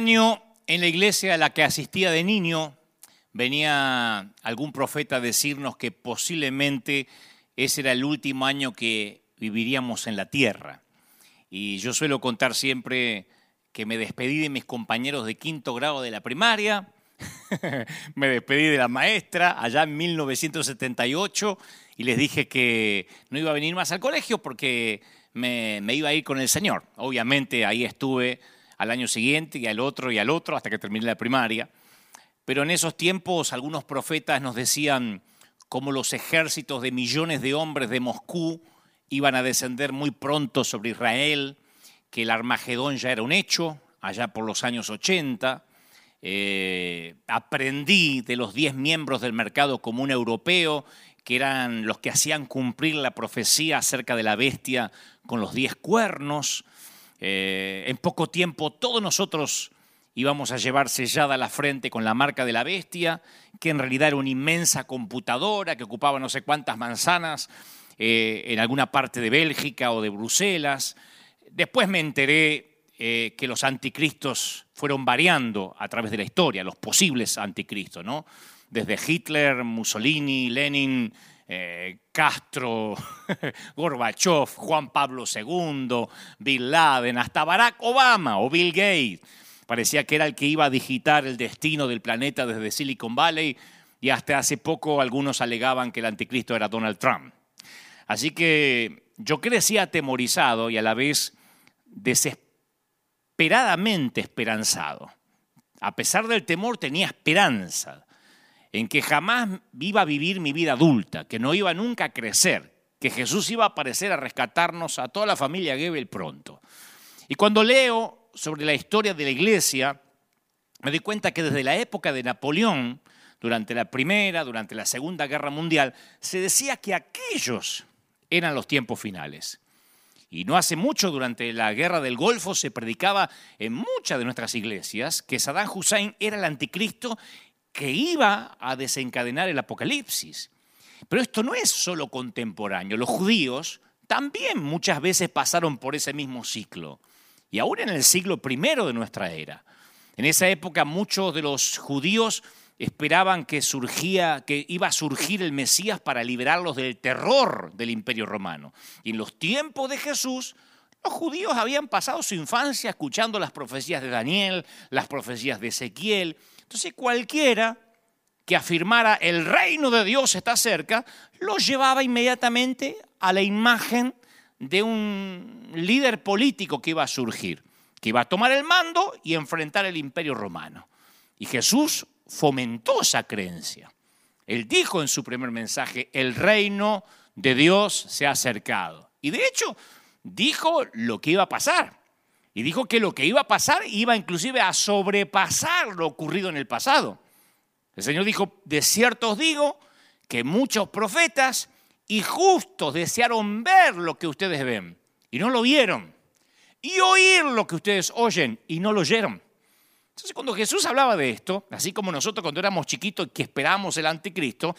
Año en la iglesia a la que asistía de niño venía algún profeta a decirnos que posiblemente ese era el último año que viviríamos en la tierra. Y yo suelo contar siempre que me despedí de mis compañeros de quinto grado de la primaria, me despedí de la maestra allá en 1978 y les dije que no iba a venir más al colegio porque me iba a ir con el Señor. Obviamente ahí estuve al año siguiente y al otro y al otro hasta que terminé la primaria. Pero en esos tiempos algunos profetas nos decían cómo los ejércitos de millones de hombres de Moscú iban a descender muy pronto sobre Israel, que el Armagedón ya era un hecho, allá por los años 80. Eh, aprendí de los 10 miembros del mercado común europeo, que eran los que hacían cumplir la profecía acerca de la bestia con los 10 cuernos. Eh, en poco tiempo todos nosotros íbamos a llevar sellada la frente con la marca de la bestia, que en realidad era una inmensa computadora que ocupaba no sé cuántas manzanas eh, en alguna parte de Bélgica o de Bruselas. Después me enteré eh, que los anticristos fueron variando a través de la historia, los posibles anticristos, ¿no? Desde Hitler, Mussolini, Lenin, eh, Castro, Gorbachev, Juan Pablo II, Bin Laden, hasta Barack Obama o Bill Gates. Parecía que era el que iba a digitar el destino del planeta desde Silicon Valley y hasta hace poco algunos alegaban que el anticristo era Donald Trump. Así que yo crecí atemorizado y a la vez desesperadamente esperanzado. A pesar del temor tenía esperanza en que jamás iba a vivir mi vida adulta, que no iba nunca a crecer, que Jesús iba a aparecer a rescatarnos a toda la familia Gebel pronto. Y cuando leo sobre la historia de la iglesia, me doy cuenta que desde la época de Napoleón, durante la Primera, durante la Segunda Guerra Mundial, se decía que aquellos eran los tiempos finales. Y no hace mucho, durante la Guerra del Golfo, se predicaba en muchas de nuestras iglesias que Saddam Hussein era el anticristo que iba a desencadenar el apocalipsis. Pero esto no es solo contemporáneo. Los judíos también muchas veces pasaron por ese mismo ciclo. Y aún en el siglo I de nuestra era. En esa época muchos de los judíos esperaban que surgía que iba a surgir el Mesías para liberarlos del terror del Imperio Romano. Y en los tiempos de Jesús los judíos habían pasado su infancia escuchando las profecías de Daniel, las profecías de Ezequiel, entonces cualquiera que afirmara el reino de Dios está cerca, lo llevaba inmediatamente a la imagen de un líder político que iba a surgir, que iba a tomar el mando y enfrentar el imperio romano. Y Jesús fomentó esa creencia. Él dijo en su primer mensaje, el reino de Dios se ha acercado. Y de hecho, dijo lo que iba a pasar. Y dijo que lo que iba a pasar iba inclusive a sobrepasar lo ocurrido en el pasado. El Señor dijo, de cierto os digo que muchos profetas y justos desearon ver lo que ustedes ven y no lo vieron. Y oír lo que ustedes oyen y no lo oyeron. Entonces cuando Jesús hablaba de esto, así como nosotros cuando éramos chiquitos y que esperábamos el anticristo,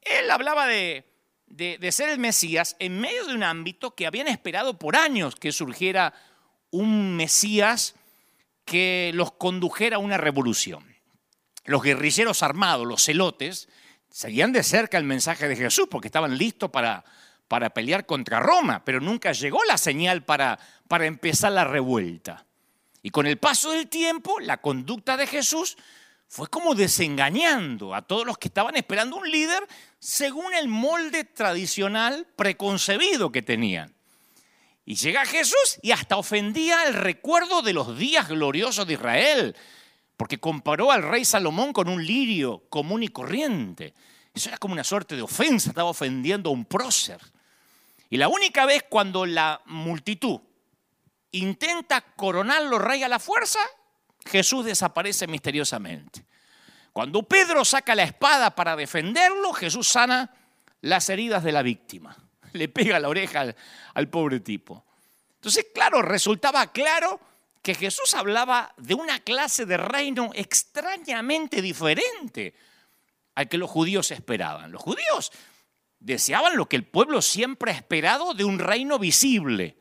Él hablaba de, de ser el Mesías en medio de un ámbito que habían esperado por años que surgiera un Mesías que los condujera a una revolución. Los guerrilleros armados, los celotes, seguían de cerca el mensaje de Jesús porque estaban listos para, para pelear contra Roma, pero nunca llegó la señal para, para empezar la revuelta. Y con el paso del tiempo, la conducta de Jesús fue como desengañando a todos los que estaban esperando un líder según el molde tradicional preconcebido que tenían. Y llega Jesús y hasta ofendía el recuerdo de los días gloriosos de Israel, porque comparó al rey Salomón con un lirio común y corriente. Eso era como una suerte de ofensa, estaba ofendiendo a un prócer. Y la única vez cuando la multitud intenta coronarlo rey a la fuerza, Jesús desaparece misteriosamente. Cuando Pedro saca la espada para defenderlo, Jesús sana las heridas de la víctima le pega la oreja al, pobre tipo. Entonces, claro, resultaba claro que Jesús hablaba de una clase de reino extrañamente diferente al que los judíos esperaban. Los judíos deseaban lo que el pueblo siempre ha esperado de un reino visible.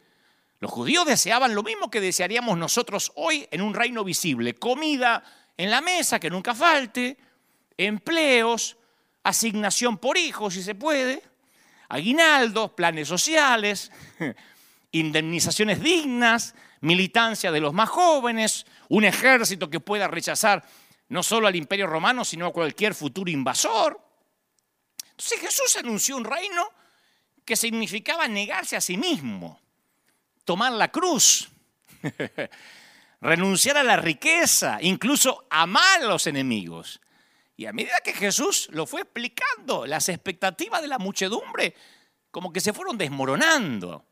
Los judíos deseaban lo mismo que desearíamos nosotros hoy en un reino visible. Comida en la mesa, que nunca falte, empleos, asignación por hijos, si se puede, aguinaldos, planes sociales, indemnizaciones dignas, militancia de los más jóvenes, un ejército que pueda rechazar no solo al imperio romano, sino a cualquier futuro invasor. Entonces Jesús anunció un reino que significaba negarse a sí mismo, tomar la cruz, renunciar a la riqueza, incluso amar a los enemigos. A medida que Jesús lo fue explicando, las expectativas de la muchedumbre como que se fueron desmoronando.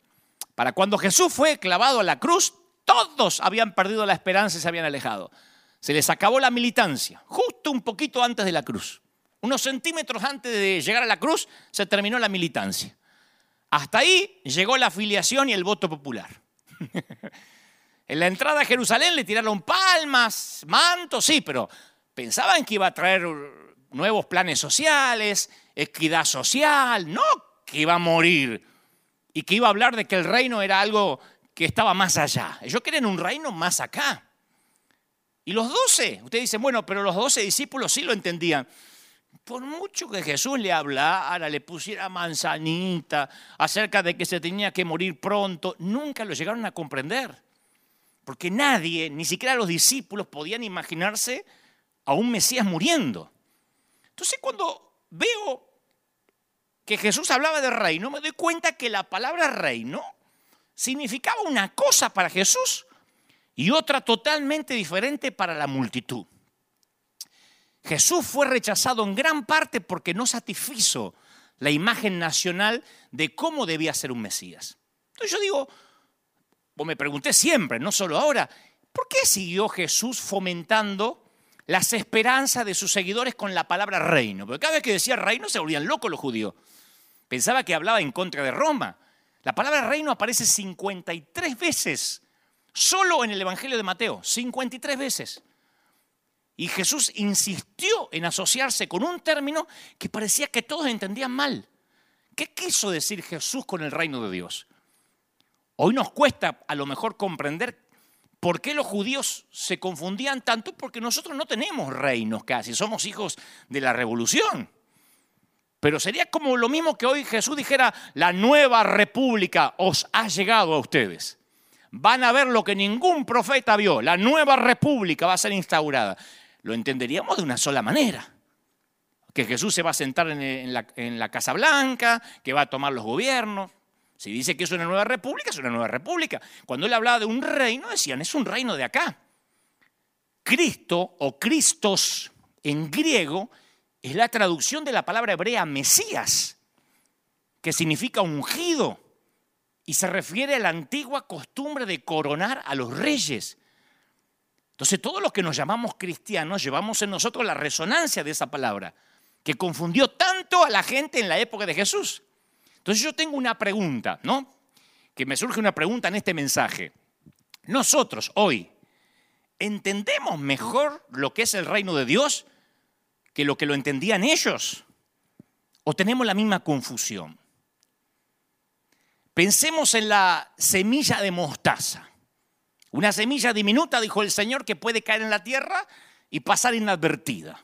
Para cuando Jesús fue clavado a la cruz, todos habían perdido la esperanza y se habían alejado. Se les acabó la militancia, justo un poquito antes de la cruz. Unos centímetros antes de llegar a la cruz se terminó la militancia. Hasta ahí llegó la afiliación y el voto popular. en la entrada a Jerusalén le tiraron palmas, mantos, sí, pero pensaban que iba a traer nuevos planes sociales, equidad social, no que iba a morir y que iba a hablar de que el reino era algo que estaba más allá. Ellos querían un reino más acá. Y los doce, ustedes dicen, bueno, pero los doce discípulos sí lo entendían. Por mucho que Jesús le hablara, le pusiera manzanita acerca de que se tenía que morir pronto, nunca lo llegaron a comprender. Porque nadie, ni siquiera los discípulos, podían imaginarse a un Mesías muriendo. Entonces cuando veo que Jesús hablaba de reino, me doy cuenta que la palabra reino significaba una cosa para Jesús y otra totalmente diferente para la multitud. Jesús fue rechazado en gran parte porque no satisfizo la imagen nacional de cómo debía ser un Mesías. Entonces yo digo, o me pregunté siempre, no solo ahora, ¿por qué siguió Jesús fomentando las esperanzas de sus seguidores con la palabra reino? Porque cada vez que decía reino se volvían locos los judíos. Pensaba que hablaba en contra de Roma. La palabra reino aparece 53 veces, solo en el Evangelio de Mateo, 53 veces. Y Jesús insistió en asociarse con un término que parecía que todos entendían mal. ¿Qué quiso decir Jesús con el reino de Dios? Hoy nos cuesta a lo mejor comprender por qué los judíos se confundían tanto, porque nosotros no tenemos reinos casi, somos hijos de la revolución. Pero sería como lo mismo que hoy Jesús dijera, la nueva república os ha llegado a ustedes. Van a ver lo que ningún profeta vio, la nueva república va a ser instaurada. Lo entenderíamos de una sola manera. Que Jesús se va a sentar en, la, en la Casa Blanca, que va a tomar los gobiernos. Si dice que es una nueva república, es una nueva república. Cuando él hablaba de un reino, decían, es un reino de acá. Cristo o Cristos en griego es la traducción de la palabra hebrea Mesías, que significa ungido y se refiere a la antigua costumbre de coronar a los reyes. Entonces todos los que nos llamamos cristianos llevamos en nosotros la resonancia de esa palabra, que confundió tanto a la gente en la época de Jesús. Entonces yo tengo una pregunta, ¿no? Que me surge una pregunta en este mensaje. Nosotros hoy, ¿entendemos mejor lo que es el reino de Dios que lo que lo entendían ellos? ¿O tenemos la misma confusión? Pensemos en la semilla de mostaza. Una semilla diminuta, dijo el Señor, que puede caer en la tierra y pasar inadvertida.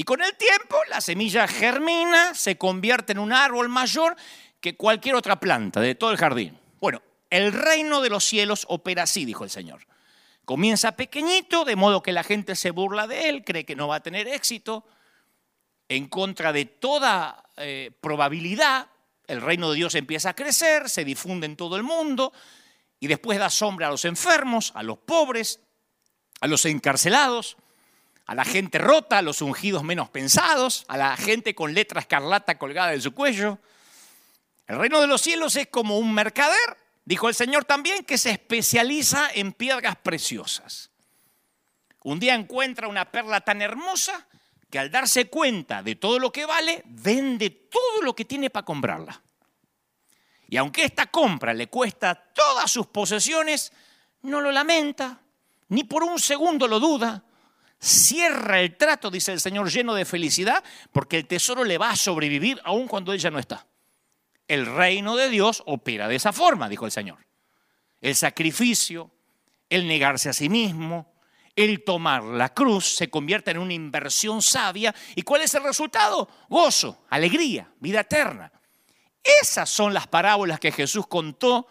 Y con el tiempo la semilla germina, se convierte en un árbol mayor que cualquier otra planta de todo el jardín. Bueno, el reino de los cielos opera así, dijo el Señor. Comienza pequeñito, de modo que la gente se burla de él, cree que no va a tener éxito. En contra de toda eh, probabilidad, el reino de Dios empieza a crecer, se difunde en todo el mundo y después da sombra a los enfermos, a los pobres, a los encarcelados, a la gente rota, a los ungidos menos pensados, a la gente con letra escarlata colgada en su cuello. El reino de los cielos es como un mercader Dijo el Señor también que se especializa en piedras preciosas. Un día encuentra una perla tan hermosa que al darse cuenta de todo lo que vale, vende todo lo que tiene para comprarla. Y aunque esta compra le cuesta todas sus posesiones, no lo lamenta, ni por un segundo lo duda. Cierra el trato, dice el Señor, lleno de felicidad, porque el tesoro le va a sobrevivir aun cuando ella no está. El reino de Dios opera de esa forma, dijo el Señor. el sacrificio, el negarse a sí mismo, el tomar la cruz se convierte en una inversión sabia. ¿Y cuál es el resultado? Gozo, alegría, vida eterna. Esas son las parábolas que Jesús contó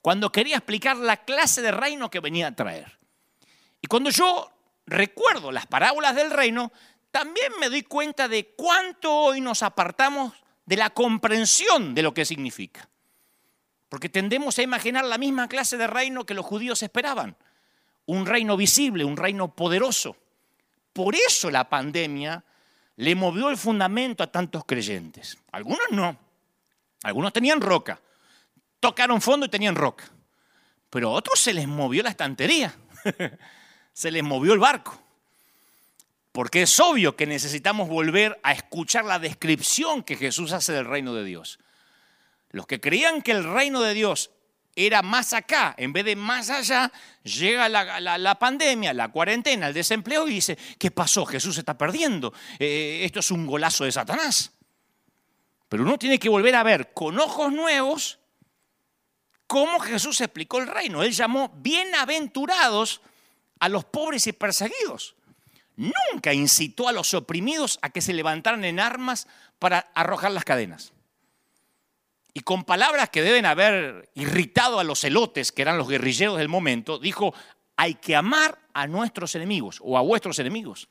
cuando quería explicar la clase de reino que venía a traer. Y cuando yo recuerdo las parábolas del reino, también me doy cuenta de cuánto hoy nos apartamos de la comprensión de lo que significa. Porque tendemos a imaginar la misma clase de reino que los judíos esperaban. Un reino visible, un reino poderoso. Por eso la pandemia le movió el fundamento a tantos creyentes. Algunos no. Algunos tenían roca. Tocaron fondo y tenían roca. Pero a otros se les movió la estantería. se les movió el barco. Porque es obvio que necesitamos volver a escuchar la descripción que Jesús hace del reino de Dios. Los que creían que el reino de Dios era más acá, en vez de más allá, llega la, pandemia, la cuarentena, el desempleo y dice, ¿qué pasó? Jesús se está perdiendo. Eh, esto es un golazo de Satanás. Pero uno tiene que volver a ver con ojos nuevos cómo Jesús explicó el reino. Él llamó bienaventurados a los pobres y perseguidos. Nunca incitó a los oprimidos a que se levantaran en armas para arrojar las cadenas. Y con palabras que deben haber irritado a los celotes, que eran los guerrilleros del momento, dijo, hay que amar a nuestros enemigos o a vuestros enemigos.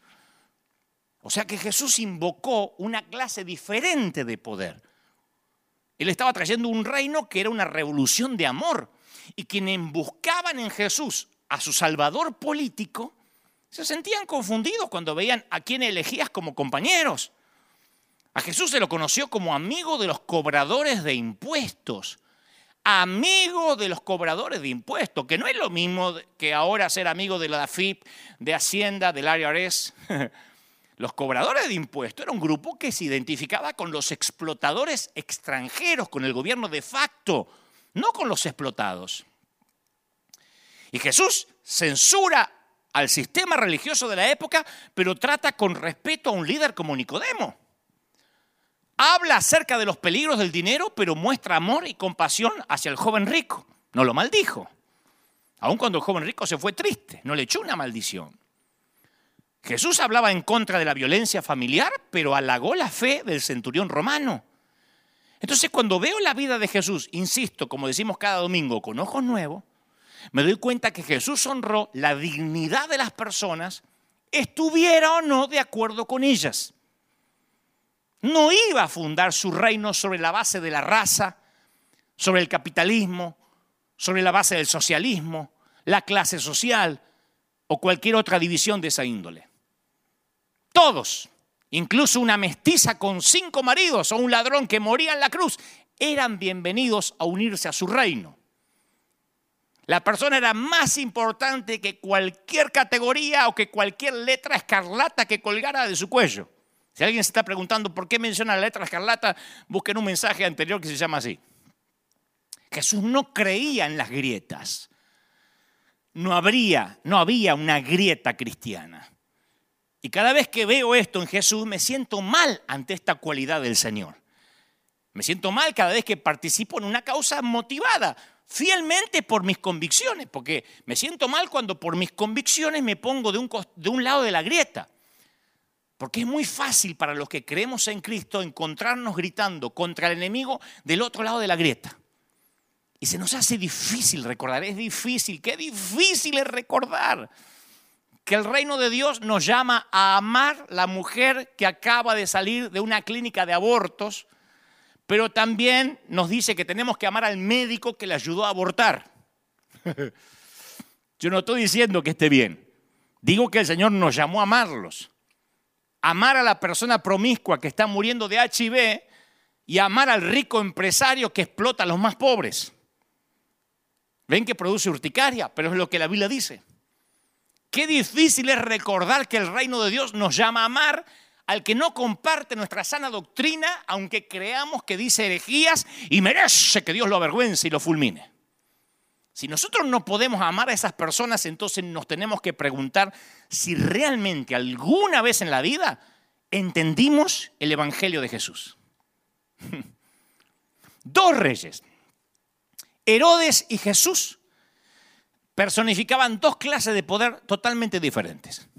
O sea que Jesús invocó una clase diferente de poder. Él estaba trayendo un reino que era una revolución de amor. Y quienes buscaban en Jesús a su salvador político, se sentían confundidos cuando veían a quien elegías como compañeros. A Jesús se lo conoció como amigo de los cobradores de impuestos. Amigo de los cobradores de impuestos, que no es lo mismo que ahora ser amigo de la FIP, de Hacienda, del IRS. Los cobradores de impuestos era un grupo que se identificaba con los explotadores extranjeros, con el gobierno de facto, no con los explotados. Y Jesús censura al sistema religioso de la época, pero trata con respeto a un líder como Nicodemo. Habla acerca de los peligros del dinero, pero muestra amor y compasión hacia el joven rico. No lo maldijo. Aun cuando el joven rico se fue triste, no le echó una maldición. Jesús hablaba en contra de la violencia familiar, pero halagó la fe del centurión romano. Entonces, cuando veo la vida de Jesús, insisto, como decimos cada domingo, con ojos nuevos, me doy cuenta que Jesús honró la dignidad de las personas, estuviera o no de acuerdo con ellas. No iba a fundar su reino sobre la base de la raza, sobre el capitalismo, sobre la base del socialismo, la clase social o cualquier otra división de esa índole. Todos, incluso una mestiza con cinco maridos o un ladrón que moría en la cruz, eran bienvenidos a unirse a su reino. La persona era más importante que cualquier categoría o que cualquier letra escarlata que colgara de su cuello. Si alguien se está preguntando por qué menciona la letra escarlata, busquen un mensaje anterior que se llama así. Jesús no creía en las grietas. No habría, no había una grieta cristiana. Y cada vez que veo esto en Jesús me siento mal ante esta cualidad del Señor. Me siento mal cada vez que participo en una causa motivada fielmente por mis convicciones, porque me siento mal cuando por mis convicciones me pongo de un, de un lado de la grieta. Porque es muy fácil para los que creemos en Cristo encontrarnos gritando contra el enemigo del otro lado de la grieta. Y se nos hace difícil recordar, es difícil, qué difícil es recordar que el reino de Dios nos llama a amar la mujer que acaba de salir de una clínica de abortos, pero también nos dice que tenemos que amar al médico que le ayudó a abortar. Yo no estoy diciendo que esté bien, digo que el Señor nos llamó a amarlos. Amar a la persona promiscua que está muriendo de HIV y amar al rico empresario que explota a los más pobres. Ven que produce urticaria, pero es lo que la Biblia dice. Qué difícil es recordar que el reino de Dios nos llama a amar al que no comparte nuestra sana doctrina, aunque creamos que dice herejías y merece que Dios lo avergüence y lo fulmine. Si nosotros no podemos amar a esas personas, entonces nos tenemos que preguntar si realmente alguna vez en la vida entendimos el Evangelio de Jesús. Dos reyes, Herodes y Jesús, personificaban dos clases de poder totalmente diferentes.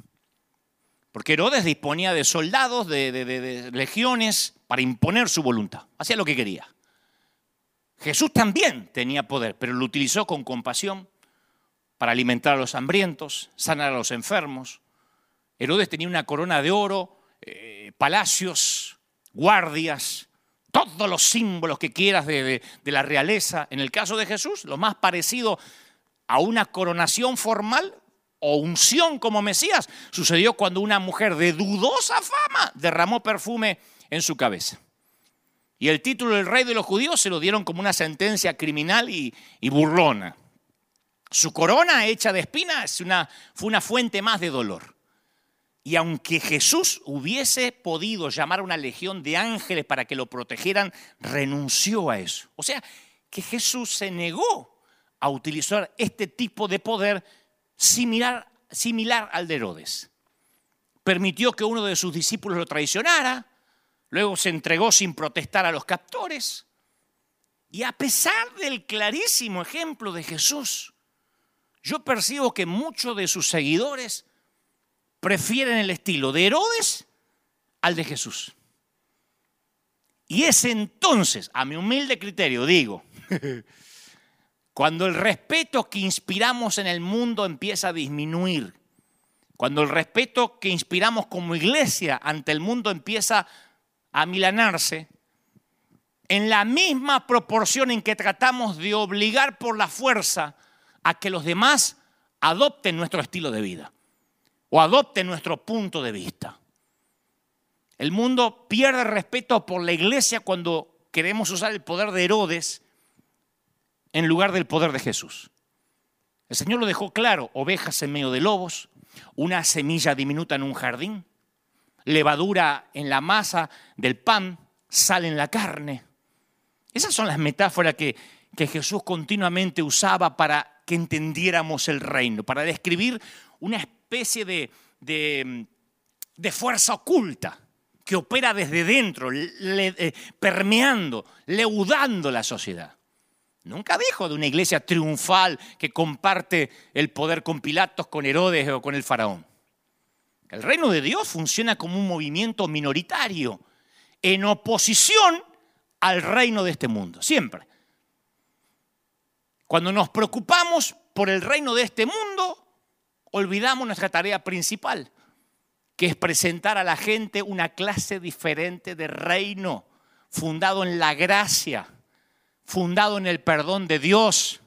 Porque Herodes disponía de soldados, de, legiones, para imponer su voluntad. Hacía lo que quería. Jesús también tenía poder, pero lo utilizó con compasión para alimentar a los hambrientos, sanar a los enfermos. Herodes tenía una corona de oro, eh, palacios, guardias, todos los símbolos que quieras de, de, la realeza. En el caso de Jesús, lo más parecido a una coronación formal o unción como Mesías sucedió cuando una mujer de dudosa fama derramó perfume en su cabeza. Y el título del rey de los judíos se lo dieron como una sentencia criminal y, burlona. Su corona hecha de espinas fue una fuente más de dolor. Y aunque Jesús hubiese podido llamar a una legión de ángeles para que lo protegieran, renunció a eso. O sea, que Jesús se negó a utilizar este tipo de poder similar, al de Herodes. Permitió que uno de sus discípulos lo traicionara, luego se entregó sin protestar a los captores. Y a pesar del clarísimo ejemplo de Jesús, yo percibo que muchos de sus seguidores prefieren el estilo de Herodes al de Jesús. Y es entonces, a mi humilde criterio, digo, cuando el respeto que inspiramos en el mundo empieza a disminuir, cuando el respeto que inspiramos como iglesia ante el mundo empieza a milanarse, en la misma proporción en que tratamos de obligar por la fuerza a que los demás adopten nuestro estilo de vida o adopte nuestro punto de vista. El mundo pierde respeto por la iglesia cuando queremos usar el poder de Herodes en lugar del poder de Jesús. El Señor lo dejó claro, ovejas en medio de lobos, una semilla diminuta en un jardín, levadura en la masa del pan, sal en la carne. Esas son las metáforas que, Jesús continuamente usaba para que entendiéramos el reino, para describir una especie de, de, fuerza oculta que opera desde dentro, eh, permeando, leudando la sociedad. Nunca dijo de una iglesia triunfal que comparte el poder con Pilatos, con Herodes o con el faraón. El reino de Dios funciona como un movimiento minoritario en oposición al reino de este mundo, siempre. Cuando nos preocupamos por el reino de este mundo, olvidamos nuestra tarea principal, que es presentar a la gente una clase diferente de reino, fundado en la gracia, fundado en el perdón de Dios.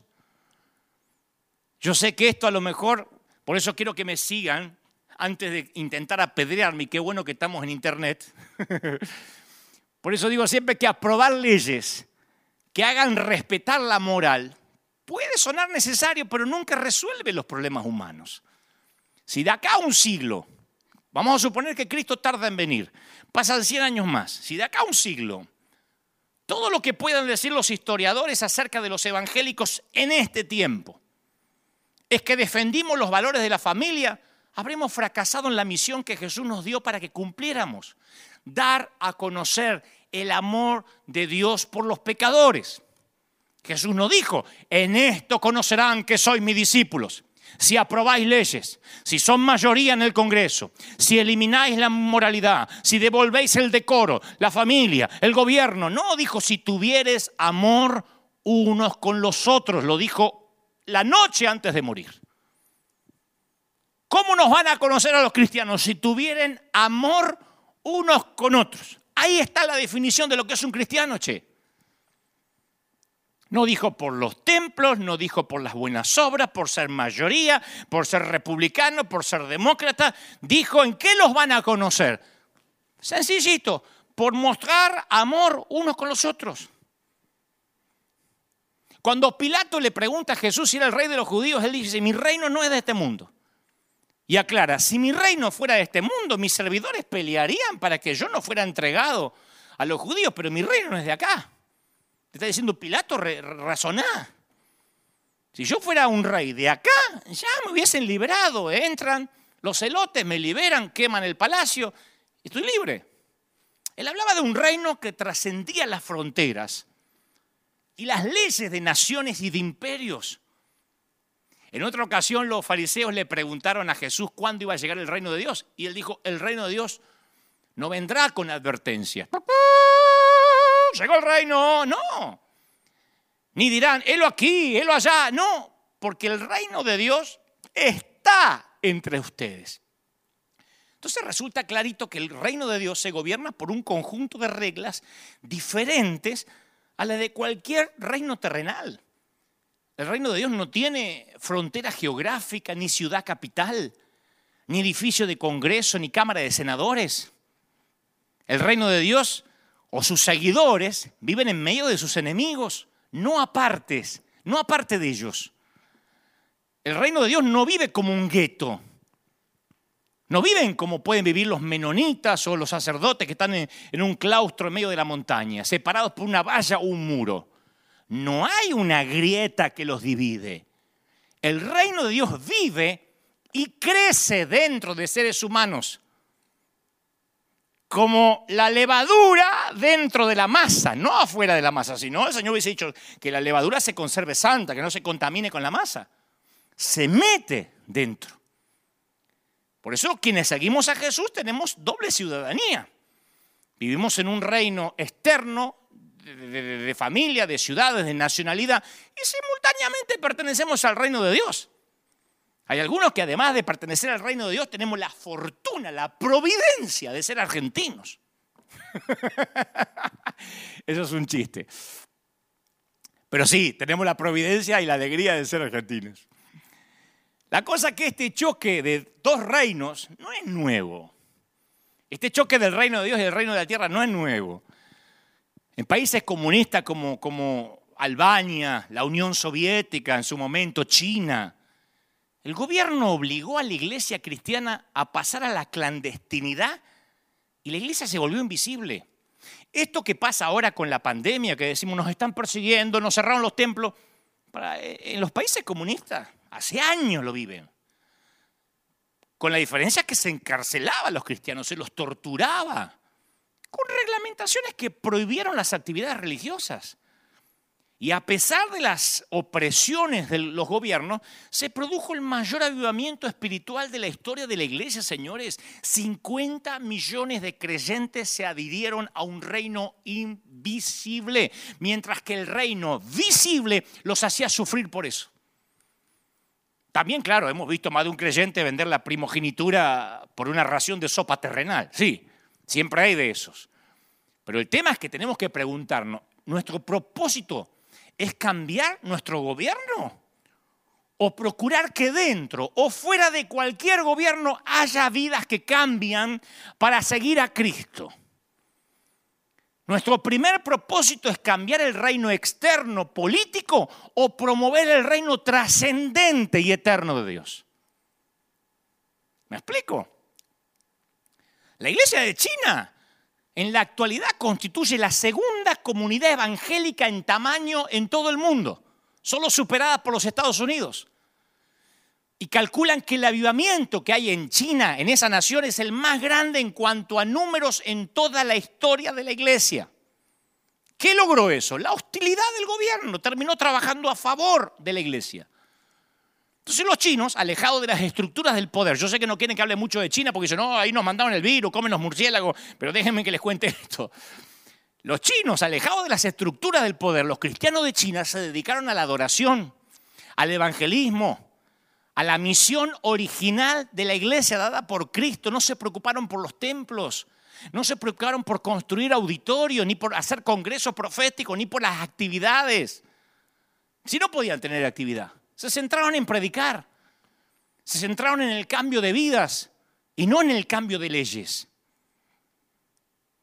Yo sé que esto a lo mejor, por eso quiero que me sigan antes de intentar apedrearme, y qué bueno que estamos en internet. por eso digo siempre que aprobar leyes que hagan respetar la moral puede sonar necesario, pero nunca resuelve los problemas humanos. Si de acá a un siglo, vamos a suponer que Cristo tarda en venir, pasan 100 años más, si de acá a un siglo, todo lo que puedan decir los historiadores acerca de los evangélicos en este tiempo. Es que defendimos los valores de la familia, habremos fracasado en la misión que Jesús nos dio para que cumpliéramos, dar a conocer el amor de Dios por los pecadores. Jesús nos dijo, en esto conocerán que soy mis discípulos, si aprobáis leyes, si son mayoría en el Congreso, si elimináis la moralidad, si devolvéis el decoro, la familia, el gobierno. No dijo si tuvieres amor unos con los otros, lo dijo la noche antes de morir. ¿Cómo nos van a conocer a los cristianos si tuvieran amor unos con otros? Ahí está la definición de lo que es un cristiano, che. No dijo por los templos, no dijo por las buenas obras, por ser mayoría, por ser republicano, por ser demócrata. Dijo en qué los van a conocer. Sencillito, por mostrar amor unos con los otros. Cuando Pilato le pregunta a Jesús si era el rey de los judíos, él dice, mi reino no es de este mundo. Y aclara, si mi reino fuera de este mundo, mis servidores pelearían para que yo no fuera entregado a los judíos, pero mi reino no es de acá está diciendo Pilato, razoná. Si yo fuera un rey de acá, ya me hubiesen liberado. Entran los celotes, me liberan, queman el palacio, estoy libre. Él hablaba de un reino que trascendía las fronteras y las leyes de naciones y de imperios. En otra ocasión los fariseos le preguntaron a Jesús cuándo iba a llegar el reino de Dios y él dijo, el reino de Dios no vendrá con advertencia. Llegó el reino, no. Ni dirán, helo aquí, helo allá, no, porque el reino de Dios está entre ustedes. Entonces resulta clarito que el reino de Dios se gobierna por un conjunto de reglas diferentes a las de cualquier reino terrenal. El reino de Dios no tiene frontera geográfica, ni ciudad capital, ni edificio de congreso, ni cámara de senadores. El reino de Dios o sus seguidores viven en medio de sus enemigos, no apartes, no aparte de ellos. El reino de Dios no vive como un gueto. No viven como pueden vivir los menonitas o los sacerdotes que están en, un claustro en medio de la montaña, separados por una valla o un muro. No hay una grieta que los divide. El reino de Dios vive y crece dentro de seres humanos como la levadura dentro de la masa, no afuera de la masa, sino el Señor hubiese dicho que la levadura se conserve santa, que no se contamine con la masa. Se mete dentro. Por eso quienes seguimos a Jesús tenemos doble ciudadanía. Vivimos en un reino externo de, familia, de ciudades, de nacionalidad y simultáneamente pertenecemos al reino de Dios. Hay algunos que además de pertenecer al reino de Dios tenemos la fortuna, la providencia de ser argentinos. Eso es un chiste. Pero sí, tenemos la providencia y la alegría de ser argentinos. La cosa es que este choque de dos reinos no es nuevo. Este choque del reino de Dios y del reino de la tierra no es nuevo. En países comunistas como, como Albania, la Unión Soviética en su momento, China, el gobierno obligó a la iglesia cristiana a pasar a la clandestinidad y la iglesia se volvió invisible. Esto que pasa ahora con la pandemia, que decimos nos están persiguiendo, nos cerraron los templos, eh, en los países comunistas hace años lo viven. Con la diferencia que se encarcelaba a los cristianos, se los torturaba, con reglamentaciones que prohibieron las actividades religiosas. Y a pesar de las opresiones de los gobiernos, se produjo el mayor avivamiento espiritual de la historia de la iglesia, señores. 50 millones de creyentes se adhirieron a un reino invisible, mientras que el reino visible los hacía sufrir por eso. También, claro, hemos visto más de un creyente vender la primogenitura por una ración de sopa terrenal. Sí, siempre hay de esos. Pero el tema es que tenemos que preguntarnos, ¿nuestro propósito es cambiar nuestro gobierno o procurar que dentro o fuera de cualquier gobierno haya vidas que cambian para seguir a Cristo. Nuestro primer propósito es cambiar el reino externo político o promover el reino trascendente y eterno de Dios. ¿Me explico? La iglesia de China en la actualidad constituye la segunda comunidad evangélica en tamaño en todo el mundo, solo superada por los Estados Unidos. Y calculan que el avivamiento que hay en China, en esa nación, es el más grande en cuanto a números en toda la historia de la iglesia. ¿Qué logró eso? La hostilidad del gobierno terminó trabajando a favor de la iglesia. Entonces los chinos, alejados de las estructuras del poder, yo sé que no quieren que hable mucho de China porque dicen, no, ahí nos mandaron el virus, comen los murciélagos, pero déjenme que les cuente esto. Los chinos, alejados de las estructuras del poder, los cristianos de China se dedicaron a la adoración, al evangelismo, a la misión original de la iglesia dada por Cristo. No se preocuparon por los templos, no se preocuparon por construir auditorios, ni por hacer congresos proféticos, ni por las actividades. Si no podían tener actividad. Se centraron en predicar. Se centraron en el cambio de vidas y no en el cambio de leyes.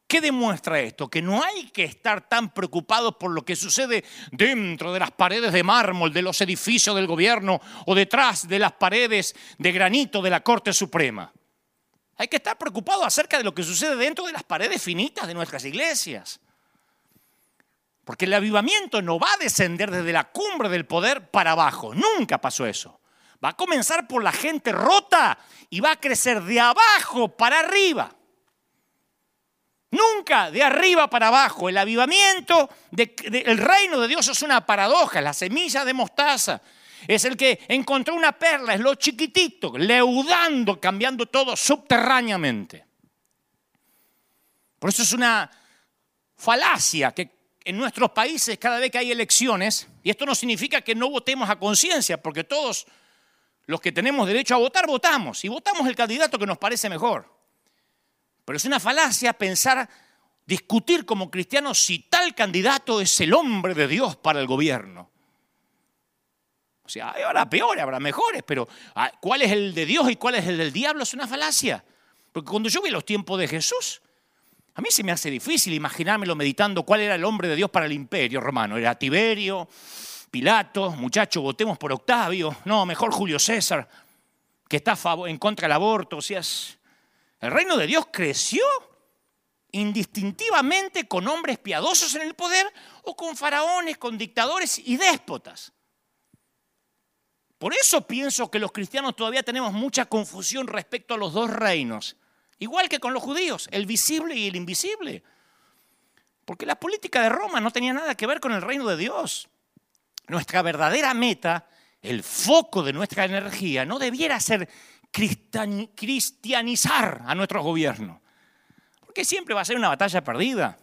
¿Qué demuestra esto? Que no hay que estar tan preocupados por lo que sucede dentro de las paredes de mármol de los edificios del gobierno o detrás de las paredes de granito de la Corte Suprema. Hay que estar preocupados acerca de lo que sucede dentro de las paredes finitas de nuestras iglesias. Porque el avivamiento no va a descender desde la cumbre del poder para abajo. Nunca pasó eso. Va a comenzar por la gente rota y va a crecer de abajo para arriba. Nunca de arriba para abajo. El avivamiento del reino de Dios es una paradoja, la semilla de mostaza. Es el que encontró una perla, es lo chiquitito, leudando, cambiando todo subterráneamente. Por eso es una falacia que en nuestros países cada vez que hay elecciones, y esto no significa que no votemos a conciencia, porque todos los que tenemos derecho a votar, votamos, y votamos el candidato que nos parece mejor. Pero es una falacia pensar, discutir como cristianos si tal candidato es el hombre de Dios para el gobierno. O sea, habrá peores, habrá mejores, pero ah, ¿cuál es el de Dios y cuál es el del diablo? Es una falacia. Porque cuando yo vi los tiempos de Jesús, a mí se me hace difícil imaginármelo meditando cuál era el hombre de Dios para el imperio romano. Era Tiberio, Pilato, muchacho, votemos por Octavio. No, mejor Julio César, que está en contra del aborto. O sea, el reino de Dios creció indistintivamente con hombres piadosos en el poder o con faraones, con dictadores y déspotas. Por eso pienso que los cristianos todavía tenemos mucha confusión respecto a los dos reinos, igual que con los judíos, el visible y el invisible. Porque la política de Roma no tenía nada que ver con el reino de Dios. Nuestra verdadera meta, el foco de nuestra energía, no debiera ser cristianizar a nuestro gobierno, porque siempre va a ser una batalla perdida.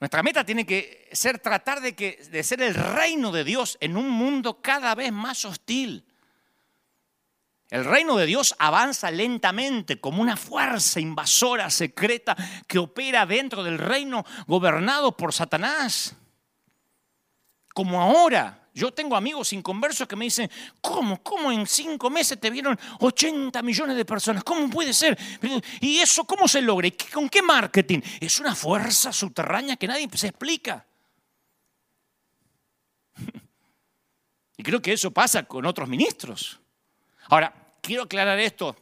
Nuestra meta tiene que ser tratar de, que, de ser el reino de Dios en un mundo cada vez más hostil. El reino de Dios avanza lentamente como una fuerza invasora secreta que opera dentro del reino gobernado por Satanás. Como ahora, yo tengo amigos inconversos que me dicen, ¿cómo? ¿Cómo en cinco meses te vieron 80 millones de personas? ¿Cómo puede ser? ¿Y eso cómo se logra? ¿Con qué marketing? Es una fuerza subterránea que nadie se explica. Y creo que eso pasa con otros ministros. Ahora, quiero aclarar esto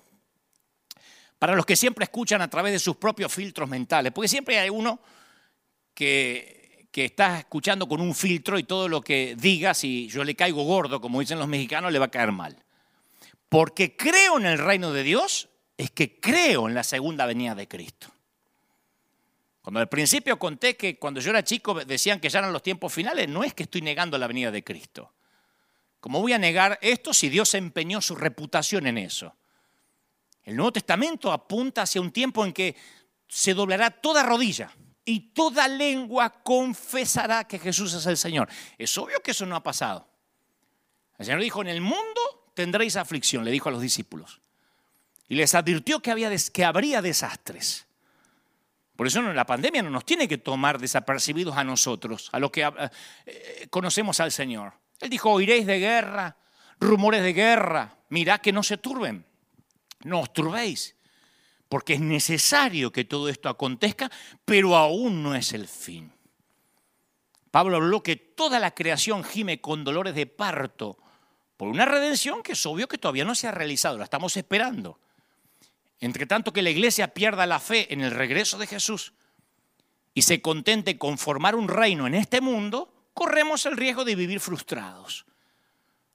para los que siempre escuchan a través de sus propios filtros mentales, porque siempre hay uno que estás escuchando con un filtro y todo lo que digas, y yo le caigo gordo, como dicen los mexicanos, le va a caer mal. Porque creo en el reino de Dios, es que creo en la segunda venida de Cristo. Cuando al principio conté que cuando yo era chico decían que ya eran los tiempos finales, no es que estoy negando la venida de Cristo. ¿Cómo voy a negar esto si Dios empeñó su reputación en eso? El Nuevo Testamento apunta hacia un tiempo en que se doblará toda rodilla y toda lengua confesará que Jesús es el Señor. Es obvio que eso no ha pasado. El Señor dijo, en el mundo tendréis aflicción, le dijo a los discípulos. Y les advirtió que, había, que habría desastres. Por eso la pandemia no nos tiene que tomar desapercibidos a nosotros, a los que eh, conocemos al Señor. Él dijo, oiréis de guerra, rumores de guerra, mirad que no se turben, no os turbéis porque es necesario que todo esto acontezca, pero aún no es el fin. Pablo habló que toda la creación gime con dolores de parto por una redención que es obvio que todavía no se ha realizado, la estamos esperando. Entre tanto que la iglesia pierda la fe en el regreso de Jesús y se contente con formar un reino en este mundo, corremos el riesgo de vivir frustrados.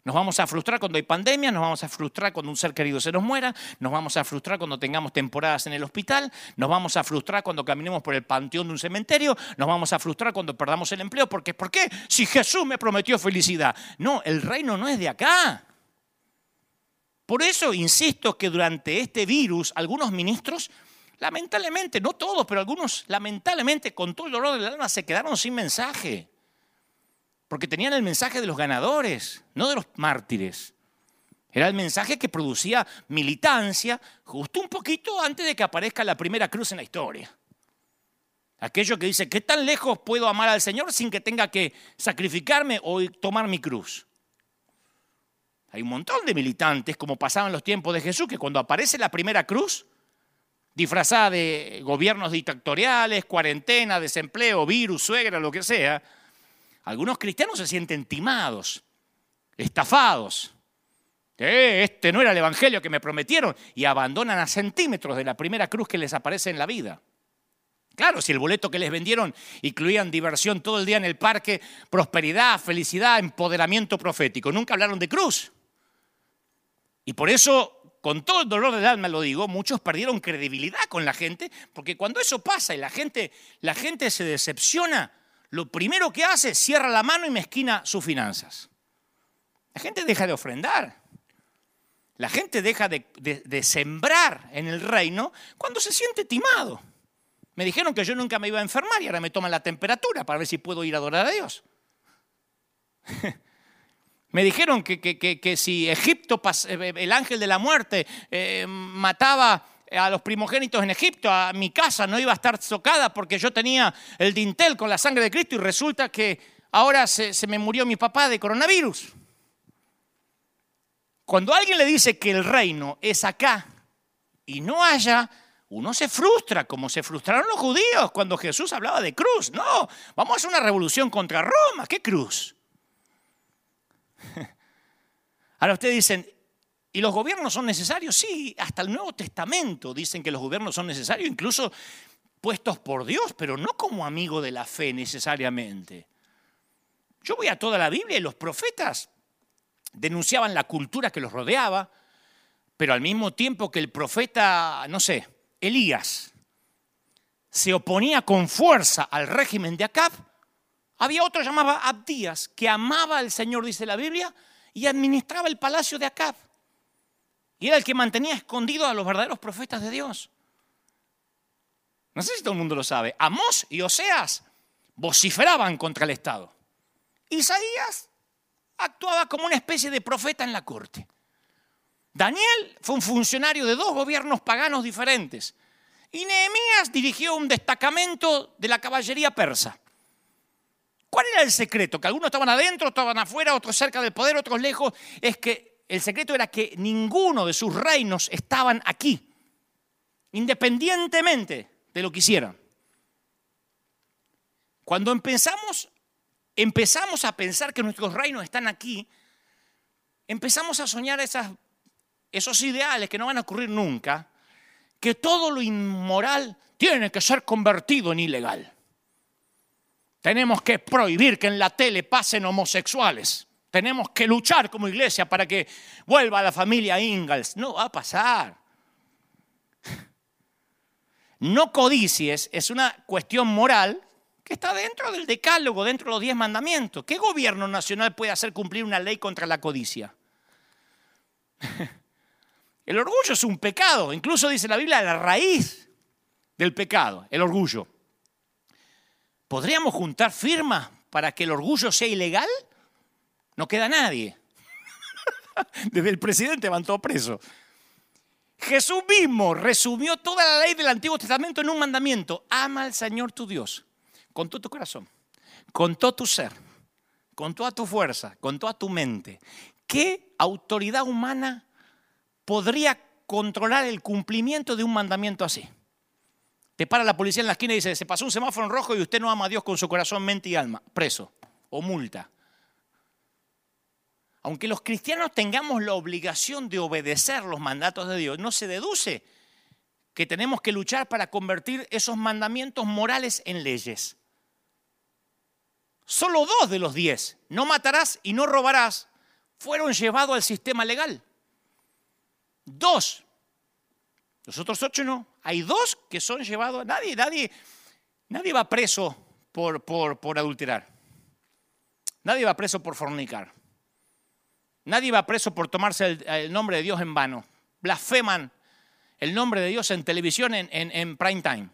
Nos vamos a frustrar cuando hay pandemia, nos vamos a frustrar cuando un ser querido se nos muera, nos vamos a frustrar cuando tengamos temporadas en el hospital, nos vamos a frustrar cuando caminemos por el panteón de un cementerio, nos vamos a frustrar cuando perdamos el empleo. Porque, ¿Por qué? Si Jesús me prometió felicidad. No, el reino no es de acá. Por eso insisto que durante este virus algunos ministros, lamentablemente, no todos, pero algunos lamentablemente con todo el dolor del alma se quedaron sin mensaje porque tenían el mensaje de los ganadores, no de los mártires. Era el mensaje que producía militancia justo un poquito antes de que aparezca la primera cruz en la historia. Aquello que dice, ¿qué tan lejos puedo amar al Señor sin que tenga que sacrificarme o tomar mi cruz? Hay un montón de militantes, como pasaban los tiempos de Jesús, que cuando aparece la primera cruz, disfrazada de gobiernos dictatoriales, cuarentena, desempleo, virus, suegra, lo que sea, algunos cristianos se sienten timados, estafados. este no era el evangelio que me prometieron y abandonan a centímetros de la primera cruz que les aparece en la vida. Claro, si el boleto que les vendieron incluían diversión todo el día en el parque, prosperidad, felicidad, empoderamiento profético, nunca hablaron de cruz. Y por eso, con todo el dolor del alma lo digo, muchos perdieron credibilidad con la gente, porque cuando eso pasa y la gente, la gente se decepciona, lo primero que hace es cierra la mano y mezquina sus finanzas. La gente deja de ofrendar. La gente deja de, sembrar en el reino cuando se siente timado. Me dijeron que yo nunca me iba a enfermar y ahora me toman la temperatura para ver si puedo ir a adorar a Dios. Me dijeron que, si Egipto, eh, el ángel de la muerte, eh, mataba a los primogénitos en Egipto, a mi casa no iba a estar tocada porque yo tenía el dintel con la sangre de Cristo y resulta que ahora se, se me murió mi papá de coronavirus. Cuando alguien le dice que el reino es acá y no allá, uno se frustra, como se frustraron los judíos cuando Jesús hablaba de cruz. No, vamos a hacer una revolución contra Roma. ¿Qué cruz? Ahora ustedes dicen, ¿y los gobiernos son necesarios? Sí, hasta el Nuevo Testamento dicen que los gobiernos son necesarios, incluso puestos por Dios, pero no como amigo de la fe necesariamente. Yo voy a toda la Biblia y los profetas denunciaban la cultura que los rodeaba, pero al mismo tiempo que el profeta, no sé, Elías, se oponía con fuerza al régimen de Acab, había otro llamado Abdías, que amaba al Señor, dice la Biblia, y administraba el palacio de Acab. Y era el que mantenía escondido a los verdaderos profetas de Dios. No sé si todo el mundo lo sabe. Amós y Oseas vociferaban contra el Estado. Isaías actuaba como una especie de profeta en la corte. Daniel fue un funcionario de dos gobiernos paganos diferentes. Y Nehemías dirigió un destacamento de la caballería persa. ¿Cuál era el secreto? Que algunos estaban adentro, estaban afuera, otros cerca del poder, otros lejos. Es que el secreto era que ninguno de sus reinos estaban aquí, independientemente de lo que hicieran. Cuando empezamos, empezamos a pensar que nuestros reinos están aquí, empezamos a soñar esos ideales que no van a ocurrir nunca, que todo lo inmoral tiene que ser convertido en ilegal. Tenemos que prohibir que en la tele pasen homosexuales. Tenemos que luchar como iglesia para que vuelva la familia Ingalls. No va a pasar. No codicies es una cuestión moral que está dentro del decálogo, dentro de los diez mandamientos. ¿Qué gobierno nacional puede hacer cumplir una ley contra la codicia? El orgullo es un pecado. Incluso dice la Biblia la raíz del pecado, el orgullo. ¿Podríamos juntar firmas para que el orgullo sea ilegal? No queda nadie. Desde el presidente van todos presos. Jesús mismo resumió toda la ley del Antiguo Testamento en un mandamiento. Ama al Señor tu Dios con todo tu corazón, con todo tu ser, con toda tu fuerza, con toda tu mente. ¿Qué autoridad humana podría controlar el cumplimiento de un mandamiento así? Te para la policía en la esquina y dice, se pasó un semáforo en rojo y usted no ama a Dios con su corazón, mente y alma. Preso o multa. Aunque los cristianos tengamos la obligación de obedecer los mandatos de Dios, no se deduce que tenemos que luchar para convertir esos mandamientos morales en leyes. Solo dos de los diez, no matarás y no robarás, fueron llevados al sistema legal. Dos. Los otros ocho no. Hay dos que son llevados, nadie, nadie, nadie va preso por, por, por adulterar. Nadie va preso por fornicar. Nadie va preso por tomarse el, nombre de Dios en vano. Blasfeman el nombre de Dios en televisión en, en, prime time.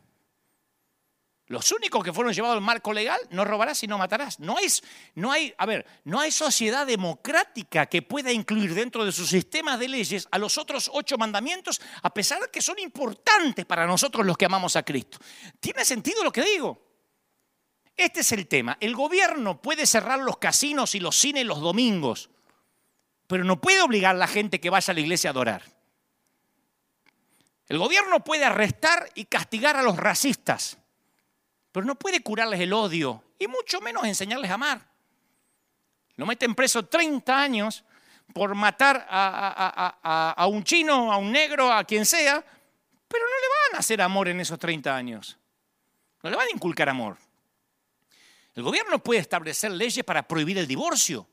Los únicos que fueron llevados al marco legal, no robarás y no matarás. No hay, no hay, a ver, no hay sociedad democrática que pueda incluir dentro de sus sistemas de leyes a los otros ocho mandamientos, a pesar de que son importantes para nosotros los que amamos a Cristo. ¿Tiene sentido lo que digo? Este es el tema. El gobierno puede cerrar los casinos y los cines los domingos, pero no puede obligar a la gente que vaya a la iglesia a adorar. El gobierno puede arrestar y castigar a los racistas pero no puede curarles el odio y mucho menos enseñarles a amar. Lo meten preso 30 años por matar a, un chino, a un negro, a quien sea, pero no le van a hacer amor en esos 30 años. No le van a inculcar amor. El gobierno puede establecer leyes para prohibir el divorcio,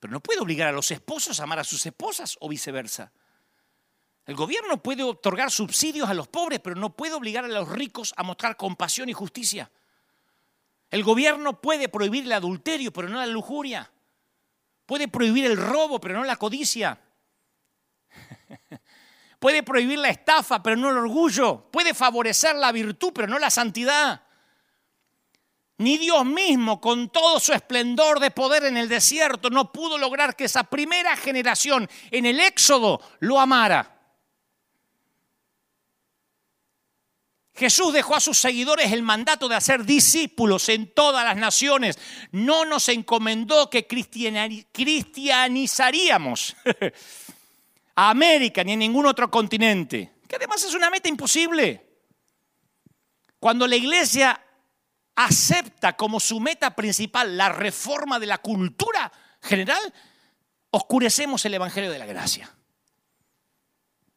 pero no puede obligar a los esposos a amar a sus esposas o viceversa. El gobierno puede otorgar subsidios a los pobres, pero no puede obligar a los ricos a mostrar compasión y justicia. El gobierno puede prohibir el adulterio, pero no la lujuria. Puede prohibir el robo, pero no la codicia. Puede prohibir la estafa, pero no el orgullo. Puede favorecer la virtud, pero no la santidad. Ni Dios mismo, con todo su esplendor de poder en el desierto, no pudo lograr que esa primera generación en el Éxodo lo amara. Jesús dejó a sus seguidores el mandato de hacer discípulos en todas las naciones. No nos encomendó que cristianizaríamos a América ni a ningún otro continente, que además es una meta imposible. Cuando la iglesia acepta como su meta principal la reforma de la cultura general, oscurecemos el Evangelio de la Gracia.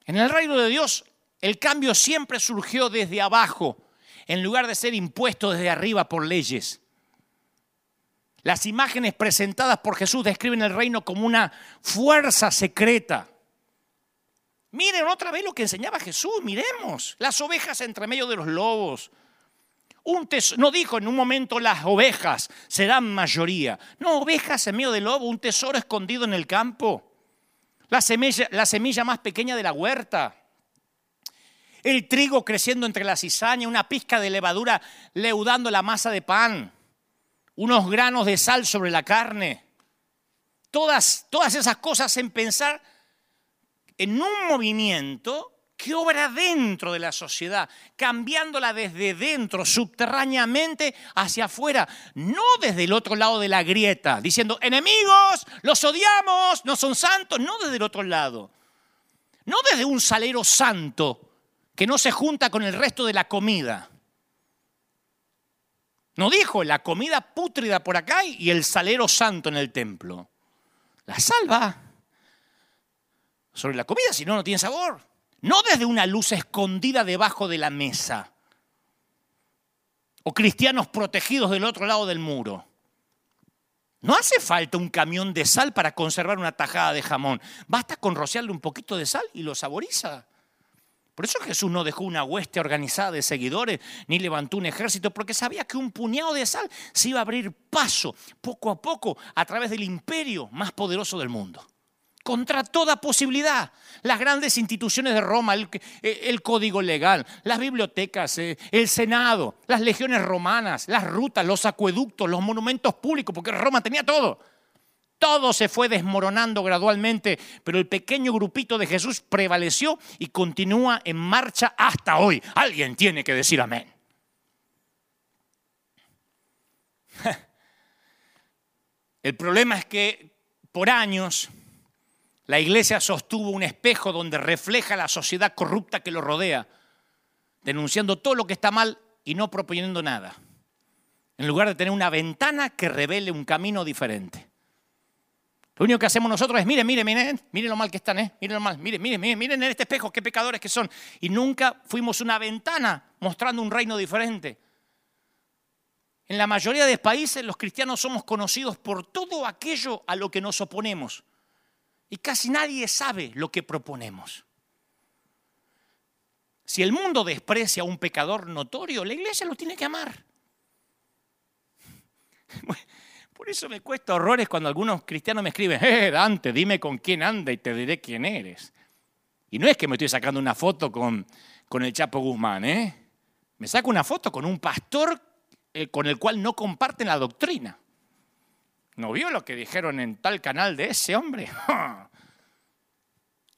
En el reino de Dios, el cambio siempre surgió desde abajo, en lugar de ser impuesto desde arriba por leyes. Las imágenes presentadas por Jesús describen el reino como una fuerza secreta. Miren otra vez lo que enseñaba Jesús, miremos, las ovejas entre medio de los lobos, no dijo en un momento las ovejas serán mayoría. No, ovejas en medio del lobo, un tesoro escondido en el campo. La semilla, la semilla más pequeña de la huerta. El trigo creciendo entre la cizaña, una pizca de levadura leudando la masa de pan. Unos granos de sal sobre la carne. Todas, todas esas cosas en pensar en un movimiento que obra dentro de la sociedad, cambiándola desde dentro, subterráneamente hacia afuera, no desde el otro lado de la grieta, diciendo, enemigos, los odiamos, no son santos, no desde el otro lado, no desde un salero santo que no se junta con el resto de la comida. No dijo la comida pútrida por acá y el salero santo en el templo. La salva sobre la comida, si no, no tiene sabor no desde una luz escondida debajo de la mesa o cristianos protegidos del otro lado del muro. No hace falta un camión de sal para conservar una tajada de jamón. Basta con rociarle un poquito de sal y lo saboriza. Por eso Jesús no dejó una hueste organizada de seguidores ni levantó un ejército, porque sabía que un puñado de sal se iba a abrir paso poco a poco a través del imperio más poderoso del mundo contra toda posibilidad. Las grandes instituciones de Roma, el, eh, código legal, las bibliotecas, eh, el Senado, las legiones romanas, las rutas, los acueductos, los monumentos públicos, porque Roma tenía todo. Todo se fue desmoronando gradualmente, pero el pequeño grupito de Jesús prevaleció y continúa en marcha hasta hoy. Alguien tiene que decir amén. El problema es que por años la iglesia sostuvo un espejo donde refleja la sociedad corrupta que lo rodea, denunciando todo lo que está mal y no proponiendo nada, en lugar de tener una ventana que revele un camino diferente. Lo único que hacemos nosotros es, miren, miren, miren, miren lo mal que están, ¿eh? miren lo mal, miren, miren, miren, miren en este espejo qué pecadores que son. Y nunca fuimos una ventana mostrando un reino diferente. En la mayoría de países los cristianos somos conocidos por todo aquello a lo que nos oponemos y casi nadie sabe lo que proponemos. Si el mundo desprecia a un pecador notorio, la iglesia lo tiene que amar. Por eso me cuesta horrores cuando algunos cristianos me escriben, eh, Dante, dime con quién anda y te diré quién eres. Y no es que me estoy sacando una foto con, con el Chapo Guzmán, ¿eh? Me saco una foto con un pastor eh, con el cual no comparten la doctrina. ¿No vio lo que dijeron en tal canal de ese hombre?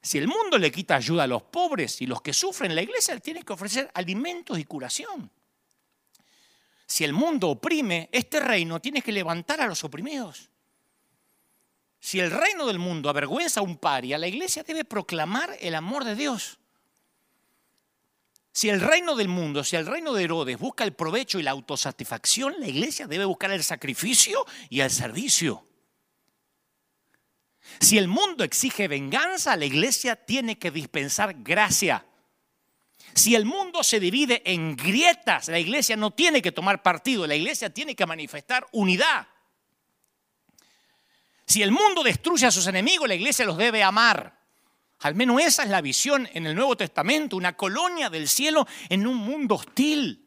Si el mundo le quita ayuda a los pobres y los que sufren, la iglesia tiene que ofrecer alimentos y curación. Si el mundo oprime, este reino tiene que levantar a los oprimidos. Si el reino del mundo avergüenza a un paria, la iglesia debe proclamar el amor de Dios. Si el reino del mundo, si el reino de Herodes busca el provecho y la autosatisfacción, la iglesia debe buscar el sacrificio y el servicio. Si el mundo exige venganza, la iglesia tiene que dispensar gracia. Si el mundo se divide en grietas, la iglesia no tiene que tomar partido, la iglesia tiene que manifestar unidad. Si el mundo destruye a sus enemigos, la iglesia los debe amar. Al menos esa es la visión en el Nuevo Testamento, una colonia del cielo en un mundo hostil.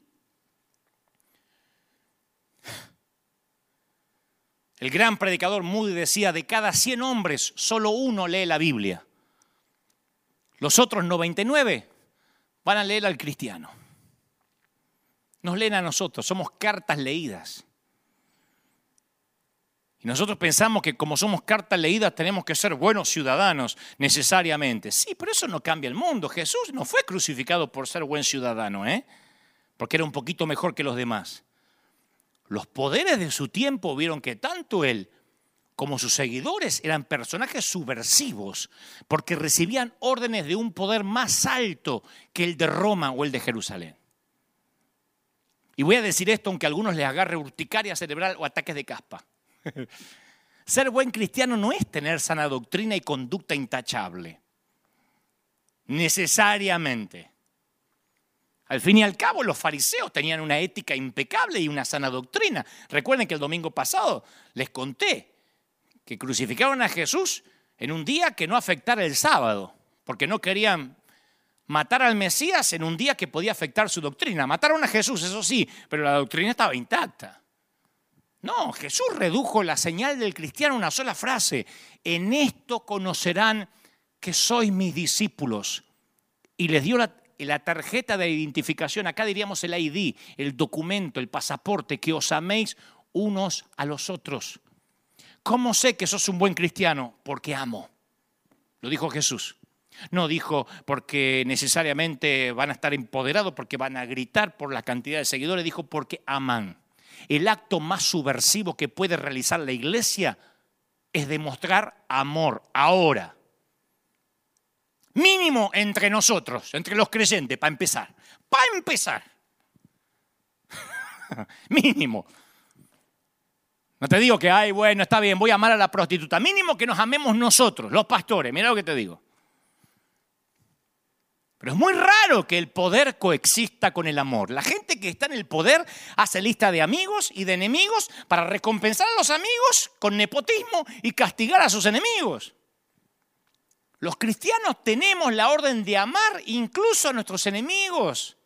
El gran predicador Moody decía, de cada 100 hombres, solo uno lee la Biblia. Los otros 99 van a leer al cristiano. Nos leen a nosotros, somos cartas leídas. Nosotros pensamos que como somos cartas leídas tenemos que ser buenos ciudadanos necesariamente. Sí, pero eso no cambia el mundo. Jesús no fue crucificado por ser buen ciudadano, ¿eh? porque era un poquito mejor que los demás. Los poderes de su tiempo vieron que tanto él como sus seguidores eran personajes subversivos, porque recibían órdenes de un poder más alto que el de Roma o el de Jerusalén. Y voy a decir esto aunque a algunos les agarre urticaria cerebral o ataques de caspa. Ser buen cristiano no es tener sana doctrina y conducta intachable. Necesariamente. Al fin y al cabo, los fariseos tenían una ética impecable y una sana doctrina. Recuerden que el domingo pasado les conté que crucificaron a Jesús en un día que no afectara el sábado, porque no querían matar al Mesías en un día que podía afectar su doctrina. Mataron a Jesús, eso sí, pero la doctrina estaba intacta. No, Jesús redujo la señal del cristiano a una sola frase. En esto conocerán que sois mis discípulos. Y les dio la, tarjeta de identificación, acá diríamos el ID, el documento, el pasaporte, que os améis unos a los otros. ¿Cómo sé que sos un buen cristiano? Porque amo. Lo dijo Jesús. No dijo porque necesariamente van a estar empoderados, porque van a gritar por la cantidad de seguidores, dijo porque aman. El acto más subversivo que puede realizar la iglesia es demostrar amor ahora. Mínimo entre nosotros, entre los creyentes, para empezar. Para empezar. Mínimo. No te digo que, ay, bueno, está bien, voy a amar a la prostituta. Mínimo que nos amemos nosotros, los pastores. Mira lo que te digo. Pero es muy raro que el poder coexista con el amor. La gente que está en el poder hace lista de amigos y de enemigos para recompensar a los amigos con nepotismo y castigar a sus enemigos. Los cristianos tenemos la orden de amar incluso a nuestros enemigos.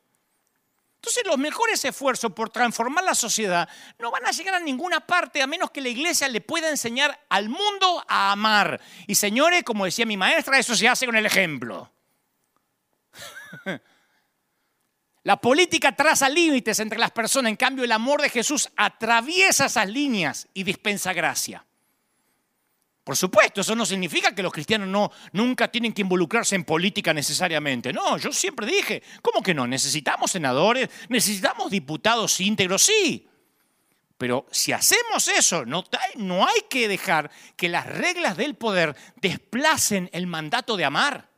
Entonces los mejores esfuerzos por transformar la sociedad no van a llegar a ninguna parte a menos que la iglesia le pueda enseñar al mundo a amar. Y señores, como decía mi maestra, eso se hace con el ejemplo. La política traza límites entre las personas, en cambio el amor de Jesús atraviesa esas líneas y dispensa gracia. Por supuesto, eso no significa que los cristianos no, nunca tienen que involucrarse en política necesariamente. No, yo siempre dije, ¿cómo que no? Necesitamos senadores, necesitamos diputados íntegros, sí. Pero si hacemos eso, no, no hay que dejar que las reglas del poder desplacen el mandato de amar.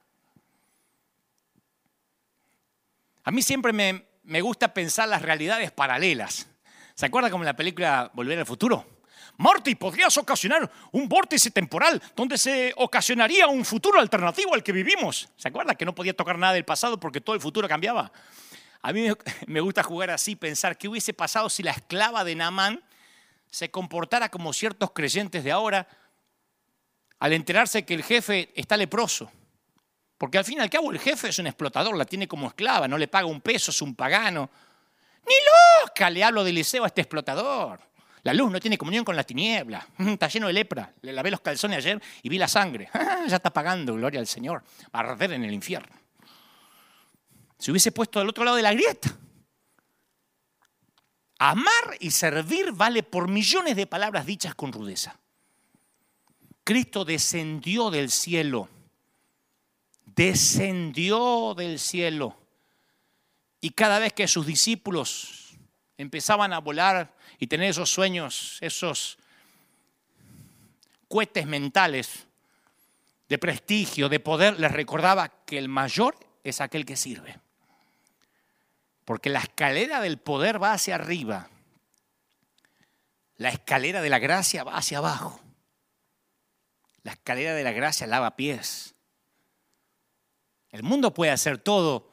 A mí siempre me, me gusta pensar las realidades paralelas. ¿Se acuerda como en la película Volver al Futuro? Marty, podrías ocasionar un vórtice temporal donde se ocasionaría un futuro alternativo al que vivimos. ¿Se acuerda que no podía tocar nada del pasado porque todo el futuro cambiaba? A mí me gusta jugar así, pensar qué hubiese pasado si la esclava de Naamán se comportara como ciertos creyentes de ahora al enterarse que el jefe está leproso. Porque al fin y al cabo el jefe es un explotador, la tiene como esclava, no le paga un peso, es un pagano. Ni loca le hablo de Eliseo a este explotador. La luz no tiene comunión con la tiniebla. Está lleno de lepra. Le lavé los calzones ayer y vi la sangre. ya está pagando, gloria al Señor. Va a arder en el infierno. Se hubiese puesto del otro lado de la grieta. Amar y servir vale por millones de palabras dichas con rudeza. Cristo descendió del cielo. Descendió del cielo. Y cada vez que sus discípulos empezaban a volar y tener esos sueños, esos cohetes mentales de prestigio, de poder, les recordaba que el mayor es aquel que sirve. Porque la escalera del poder va hacia arriba, la escalera de la gracia va hacia abajo. La escalera de la gracia lava pies. El mundo puede hacer todo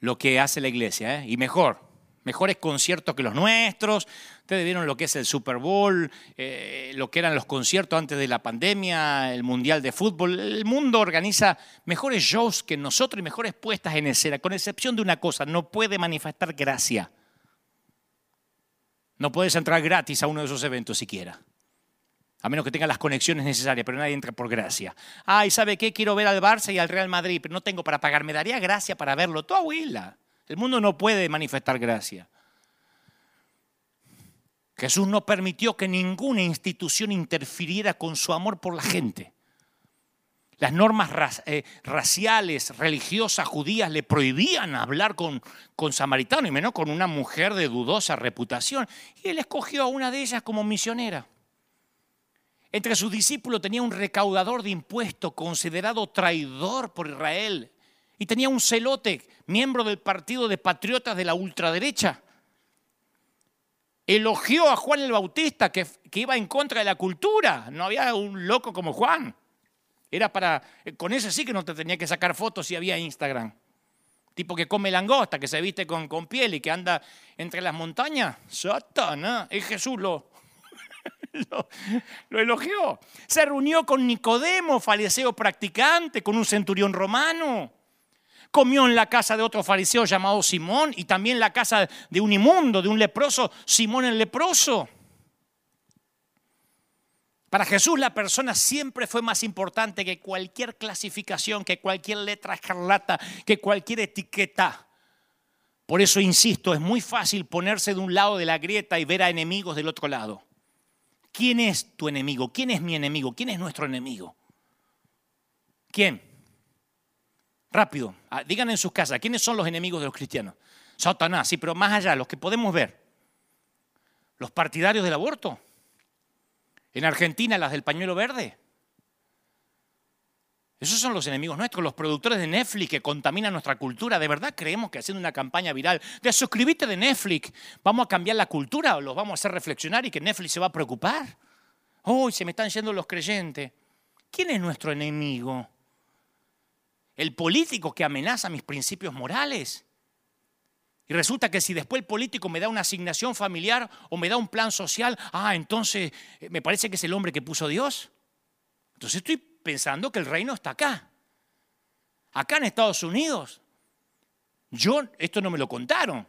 lo que hace la iglesia, ¿eh? y mejor mejores conciertos que los nuestros. Ustedes vieron lo que es el Super Bowl, eh, lo que eran los conciertos antes de la pandemia, el Mundial de Fútbol. El mundo organiza mejores shows que nosotros y mejores puestas en escena, con excepción de una cosa, no puede manifestar gracia. No puedes entrar gratis a uno de esos eventos siquiera. A menos que tenga las conexiones necesarias, pero nadie entra por gracia. Ay, ¿sabe qué? Quiero ver al Barça y al Real Madrid, pero no tengo para pagar. Me daría gracia para verlo. Tu abuela. El mundo no puede manifestar gracia. Jesús no permitió que ninguna institución interfiriera con su amor por la gente. Las normas eh, raciales, religiosas, judías le prohibían hablar con, con samaritanos y menos con una mujer de dudosa reputación. Y él escogió a una de ellas como misionera. Entre sus discípulos tenía un recaudador de impuestos considerado traidor por Israel. Y tenía un celote, miembro del partido de patriotas de la ultraderecha. Elogió a Juan el Bautista, que, que iba en contra de la cultura. No había un loco como Juan. Era para, con ese sí que no te tenía que sacar fotos si había Instagram. Tipo que come langosta, que se viste con, con piel y que anda entre las montañas. Satanás, es Jesús lo, lo, elogió. Se reunió con Nicodemo, fariseo practicante, con un centurión romano. Comió en la casa de otro fariseo llamado Simón y también en la casa de un inmundo, de un leproso, Simón el leproso. Para Jesús la persona siempre fue más importante que cualquier clasificación, que cualquier letra escarlata, que cualquier etiqueta. Por eso insisto, es muy fácil ponerse de un lado de la grieta y ver a enemigos del otro lado. ¿Quién es tu enemigo? ¿Quién es mi enemigo? ¿Quién es nuestro enemigo? ¿Quién? Rápido, ah, digan en sus casas, ¿quiénes son los enemigos de los cristianos? Satanás, sí, pero más allá, los que podemos ver. Los partidarios del aborto. En Argentina, las del pañuelo verde. Esos son los enemigos nuestros, los productores de Netflix que contaminan nuestra cultura. ¿De verdad creemos que haciendo una campaña viral de suscribirte de Netflix vamos a cambiar la cultura o los vamos a hacer reflexionar y que Netflix se va a preocupar? Uy, se me están yendo los creyentes. ¿Quién es nuestro enemigo? ¿El político que amenaza mis principios morales? Y resulta que si después el político me da una asignación familiar o me da un plan social, ah, entonces eh, me parece que es el hombre que puso Dios. Entonces estoy pensando que el reino está acá. Acá en Estados Unidos. Yo, esto no me lo contaron.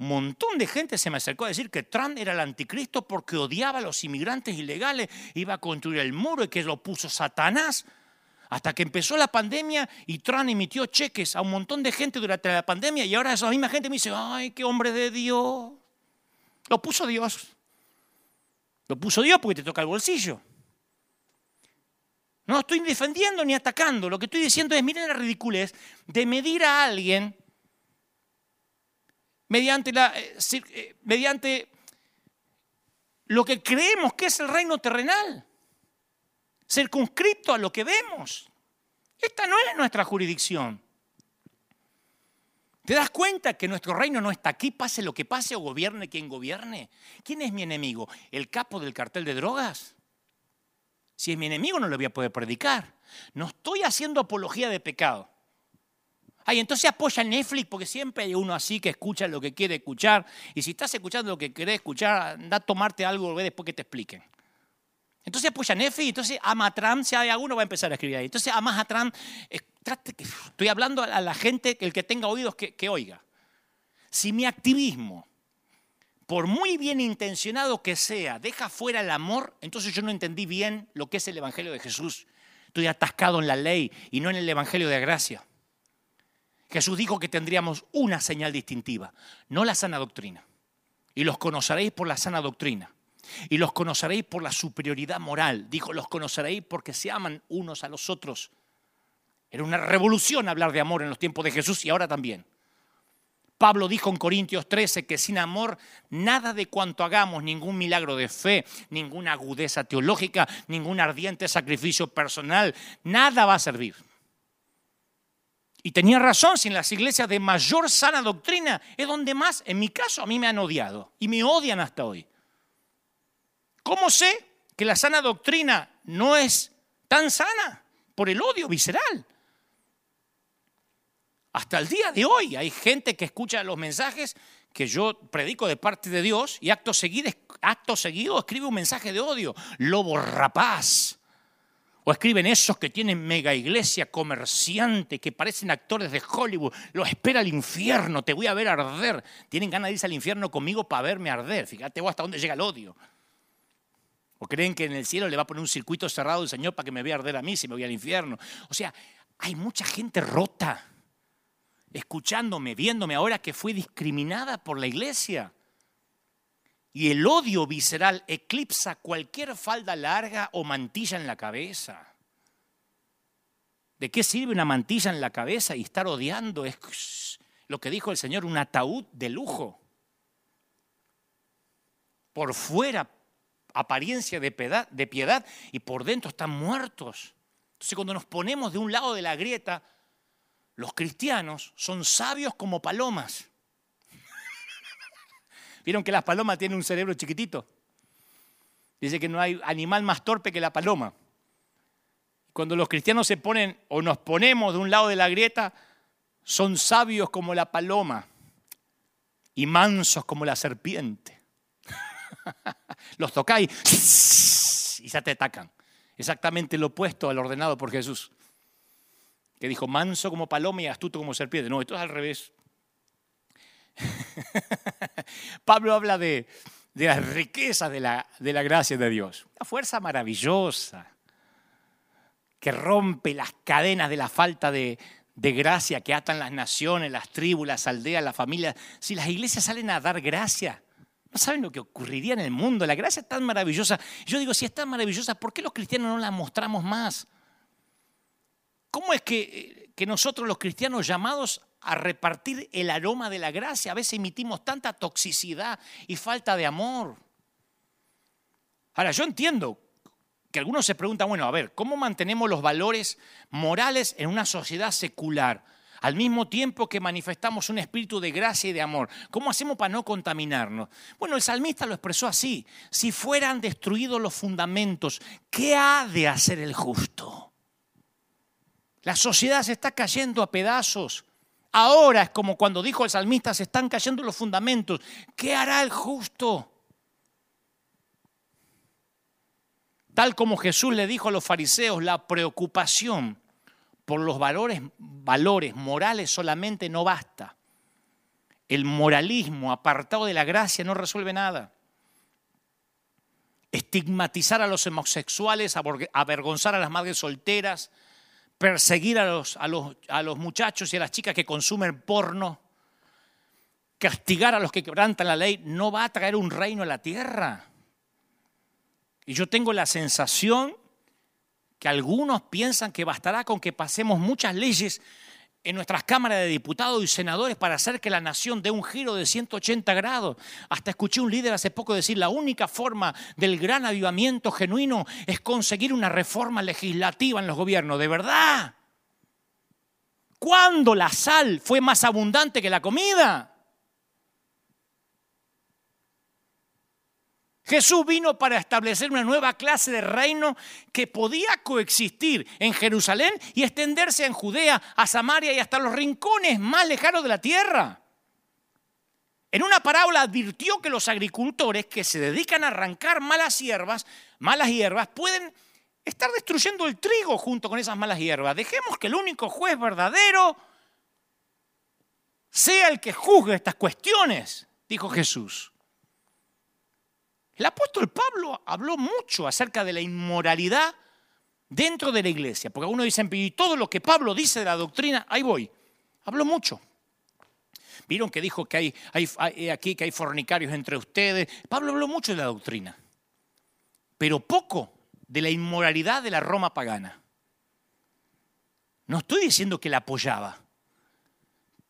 Un montón de gente se me acercó a decir que Trump era el anticristo porque odiaba a los inmigrantes ilegales, iba a construir el muro y que lo puso Satanás. Hasta que empezó la pandemia y Trump emitió cheques a un montón de gente durante la pandemia y ahora esa misma gente me dice, ay, qué hombre de Dios. Lo puso Dios. Lo puso Dios porque te toca el bolsillo. No estoy defendiendo ni atacando. Lo que estoy diciendo es, miren la ridiculez de medir a alguien mediante, la, eh, eh, lo que creemos que es el reino terrenal, circunscrito a lo que vemos. Esta no es nuestra jurisdicción. ¿Te das cuenta que nuestro reino no está aquí, pase lo que pase o gobierne quien gobierne? ¿Quién es mi enemigo? ¿El capo del cartel de drogas? Si es mi enemigo no le voy a poder predicar. No estoy haciendo apología de pecado. Ay, entonces apoya Netflix porque siempre hay uno así que escucha lo que quiere escuchar. Y si estás escuchando lo que querés escuchar, anda a tomarte algo ve después que te expliquen. Entonces apoya Netflix, entonces ama a Trump, si hay alguno va a empezar a escribir ahí. Entonces amas a Trump, estoy hablando a la gente, el que tenga oídos que, que oiga. Si mi activismo por muy bien intencionado que sea, deja fuera el amor, entonces yo no entendí bien lo que es el Evangelio de Jesús. Estoy atascado en la ley y no en el Evangelio de gracia. Jesús dijo que tendríamos una señal distintiva, no la sana doctrina. Y los conoceréis por la sana doctrina. Y los conoceréis por la superioridad moral. Dijo, los conoceréis porque se aman unos a los otros. Era una revolución hablar de amor en los tiempos de Jesús y ahora también. Pablo dijo en Corintios 13 que sin amor nada de cuanto hagamos, ningún milagro de fe, ninguna agudeza teológica, ningún ardiente sacrificio personal, nada va a servir. Y tenía razón, si en las iglesias de mayor sana doctrina es donde más, en mi caso, a mí me han odiado y me odian hasta hoy. ¿Cómo sé que la sana doctrina no es tan sana? Por el odio visceral. Hasta el día de hoy hay gente que escucha los mensajes que yo predico de parte de Dios y acto seguido, acto seguido escribe un mensaje de odio, lobo rapaz. O escriben esos que tienen mega iglesia comerciante, que parecen actores de Hollywood. Lo espera el infierno, te voy a ver arder. Tienen ganas de irse al infierno conmigo para verme arder. Fíjate vos hasta dónde llega el odio. ¿O creen que en el cielo le va a poner un circuito cerrado el Señor para que me vea arder a mí si me voy al infierno? O sea, hay mucha gente rota, escuchándome, viéndome ahora que fui discriminada por la iglesia. Y el odio visceral eclipsa cualquier falda larga o mantilla en la cabeza. ¿De qué sirve una mantilla en la cabeza y estar odiando? Es lo que dijo el Señor, un ataúd de lujo. Por fuera apariencia de piedad, de piedad y por dentro están muertos. Entonces cuando nos ponemos de un lado de la grieta, los cristianos son sabios como palomas. ¿Vieron que las palomas tienen un cerebro chiquitito? Dice que no hay animal más torpe que la paloma. Cuando los cristianos se ponen o nos ponemos de un lado de la grieta, son sabios como la paloma y mansos como la serpiente. Los tocáis y ya te atacan. Exactamente lo opuesto al ordenado por Jesús. Que dijo manso como paloma y astuto como serpiente. No, esto es al revés. Pablo habla de, de las riquezas de la, de la gracia de Dios. Una fuerza maravillosa que rompe las cadenas de la falta de, de gracia que atan las naciones, las tribus, las aldeas, las familias. Si las iglesias salen a dar gracia, no saben lo que ocurriría en el mundo. La gracia es tan maravillosa. Yo digo, si es tan maravillosa, ¿por qué los cristianos no la mostramos más? ¿Cómo es que, que nosotros los cristianos llamados a repartir el aroma de la gracia, a veces emitimos tanta toxicidad y falta de amor? Ahora, yo entiendo que algunos se preguntan, bueno, a ver, ¿cómo mantenemos los valores morales en una sociedad secular? al mismo tiempo que manifestamos un espíritu de gracia y de amor. ¿Cómo hacemos para no contaminarnos? Bueno, el salmista lo expresó así. Si fueran destruidos los fundamentos, ¿qué ha de hacer el justo? La sociedad se está cayendo a pedazos. Ahora es como cuando dijo el salmista, se están cayendo los fundamentos. ¿Qué hará el justo? Tal como Jesús le dijo a los fariseos, la preocupación por los valores, valores morales solamente no basta. El moralismo apartado de la gracia no resuelve nada. Estigmatizar a los homosexuales, avergonzar a las madres solteras, perseguir a los, a los, a los muchachos y a las chicas que consumen porno, castigar a los que quebrantan la ley, no va a traer un reino a la tierra. Y yo tengo la sensación que algunos piensan que bastará con que pasemos muchas leyes en nuestras cámaras de diputados y senadores para hacer que la nación dé un giro de 180 grados. Hasta escuché un líder hace poco decir, la única forma del gran avivamiento genuino es conseguir una reforma legislativa en los gobiernos. ¿De verdad? ¿Cuándo la sal fue más abundante que la comida? Jesús vino para establecer una nueva clase de reino que podía coexistir en Jerusalén y extenderse en Judea, a Samaria y hasta los rincones más lejanos de la tierra. En una parábola advirtió que los agricultores que se dedican a arrancar malas hierbas, malas hierbas, pueden estar destruyendo el trigo junto con esas malas hierbas. Dejemos que el único juez verdadero sea el que juzgue estas cuestiones, dijo Jesús. El apóstol Pablo habló mucho acerca de la inmoralidad dentro de la iglesia, porque algunos dicen, y todo lo que Pablo dice de la doctrina, ahí voy. Habló mucho. Vieron que dijo que hay, hay, aquí que hay fornicarios entre ustedes. Pablo habló mucho de la doctrina, pero poco de la inmoralidad de la Roma pagana. No estoy diciendo que la apoyaba,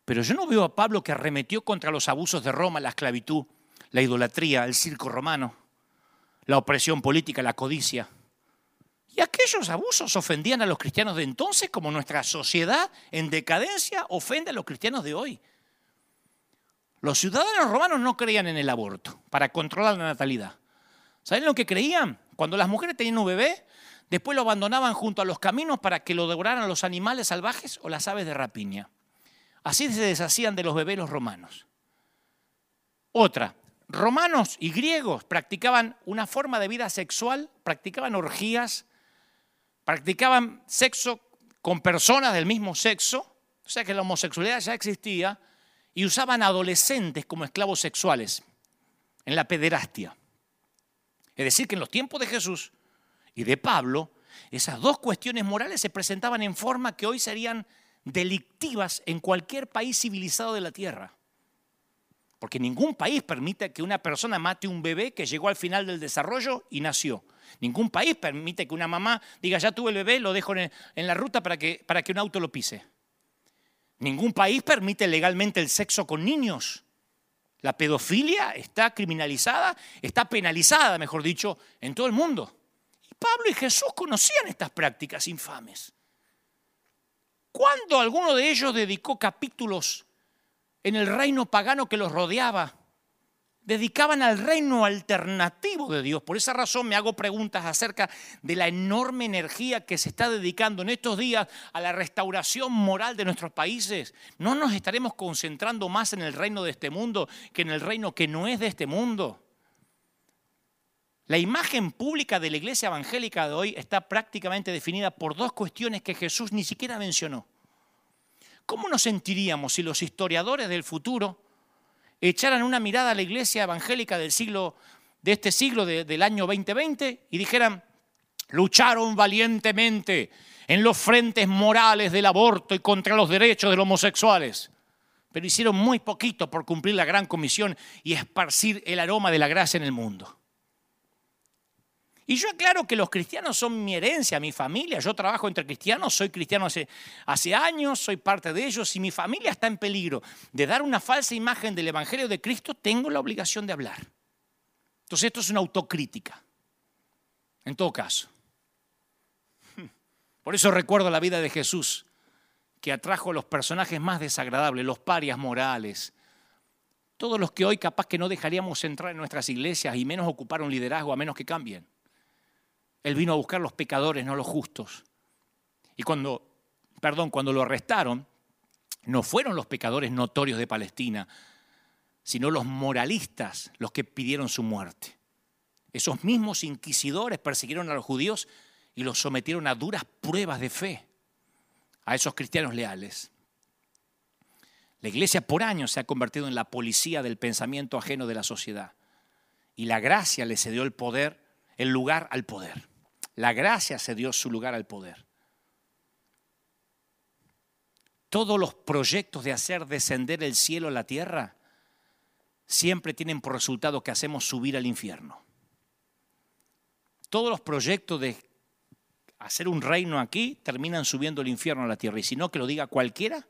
pero yo no veo a Pablo que arremetió contra los abusos de Roma, la esclavitud, la idolatría, el circo romano, la opresión política, la codicia. Y aquellos abusos ofendían a los cristianos de entonces como nuestra sociedad en decadencia ofende a los cristianos de hoy. Los ciudadanos romanos no creían en el aborto para controlar la natalidad. ¿Saben lo que creían? Cuando las mujeres tenían un bebé, después lo abandonaban junto a los caminos para que lo devoraran los animales salvajes o las aves de rapiña. Así se deshacían de los bebés los romanos. Otra, romanos y griegos practicaban una forma de vida sexual, practicaban orgías, practicaban sexo con personas del mismo sexo, o sea que la homosexualidad ya existía, y usaban adolescentes como esclavos sexuales en la pederastia. Es decir, que en los tiempos de Jesús y de Pablo, esas dos cuestiones morales se presentaban en forma que hoy serían delictivas en cualquier país civilizado de la tierra. Porque ningún país permite que una persona mate un bebé que llegó al final del desarrollo y nació. Ningún país permite que una mamá diga, ya tuve el bebé, lo dejo en la ruta para que, para que un auto lo pise. Ningún país permite legalmente el sexo con niños. La pedofilia está criminalizada, está penalizada, mejor dicho, en todo el mundo. Y Pablo y Jesús conocían estas prácticas infames. ¿Cuándo alguno de ellos dedicó capítulos en el reino pagano que los rodeaba? Dedicaban al reino alternativo de Dios. Por esa razón me hago preguntas acerca de la enorme energía que se está dedicando en estos días a la restauración moral de nuestros países. ¿No nos estaremos concentrando más en el reino de este mundo que en el reino que no es de este mundo? La imagen pública de la iglesia evangélica de hoy está prácticamente definida por dos cuestiones que Jesús ni siquiera mencionó. ¿Cómo nos sentiríamos si los historiadores del futuro echaran una mirada a la iglesia evangélica del siglo, de este siglo, del año 2020, y dijeran, lucharon valientemente en los frentes morales del aborto y contra los derechos de los homosexuales, pero hicieron muy poquito por cumplir la gran comisión y esparcir el aroma de la gracia en el mundo. Y yo aclaro que los cristianos son mi herencia, mi familia. Yo trabajo entre cristianos, soy cristiano hace, años, soy parte de ellos. Si mi familia está en peligro de dar una falsa imagen del Evangelio de Cristo, tengo la obligación de hablar. Entonces esto es una autocrítica, en todo caso. Por eso recuerdo la vida de Jesús, que atrajo a los personajes más desagradables, los parias morales, todos los que hoy capaz que no dejaríamos entrar en nuestras iglesias y menos ocupar un liderazgo a menos que cambien. Él vino a buscar los pecadores, no los justos. Y cuando, perdón, cuando lo arrestaron, no fueron los pecadores notorios de Palestina, sino los moralistas los que pidieron su muerte. Esos mismos inquisidores persiguieron a los judíos y los sometieron a duras pruebas de fe, a esos cristianos leales. La iglesia por años se ha convertido en la policía del pensamiento ajeno de la sociedad. Y la gracia le cedió el poder, el lugar al poder. La gracia se dio su lugar al poder. Todos los proyectos de hacer descender el cielo a la tierra siempre tienen por resultado que hacemos subir al infierno. Todos los proyectos de hacer un reino aquí terminan subiendo el infierno a la tierra. Y si no, que lo diga cualquiera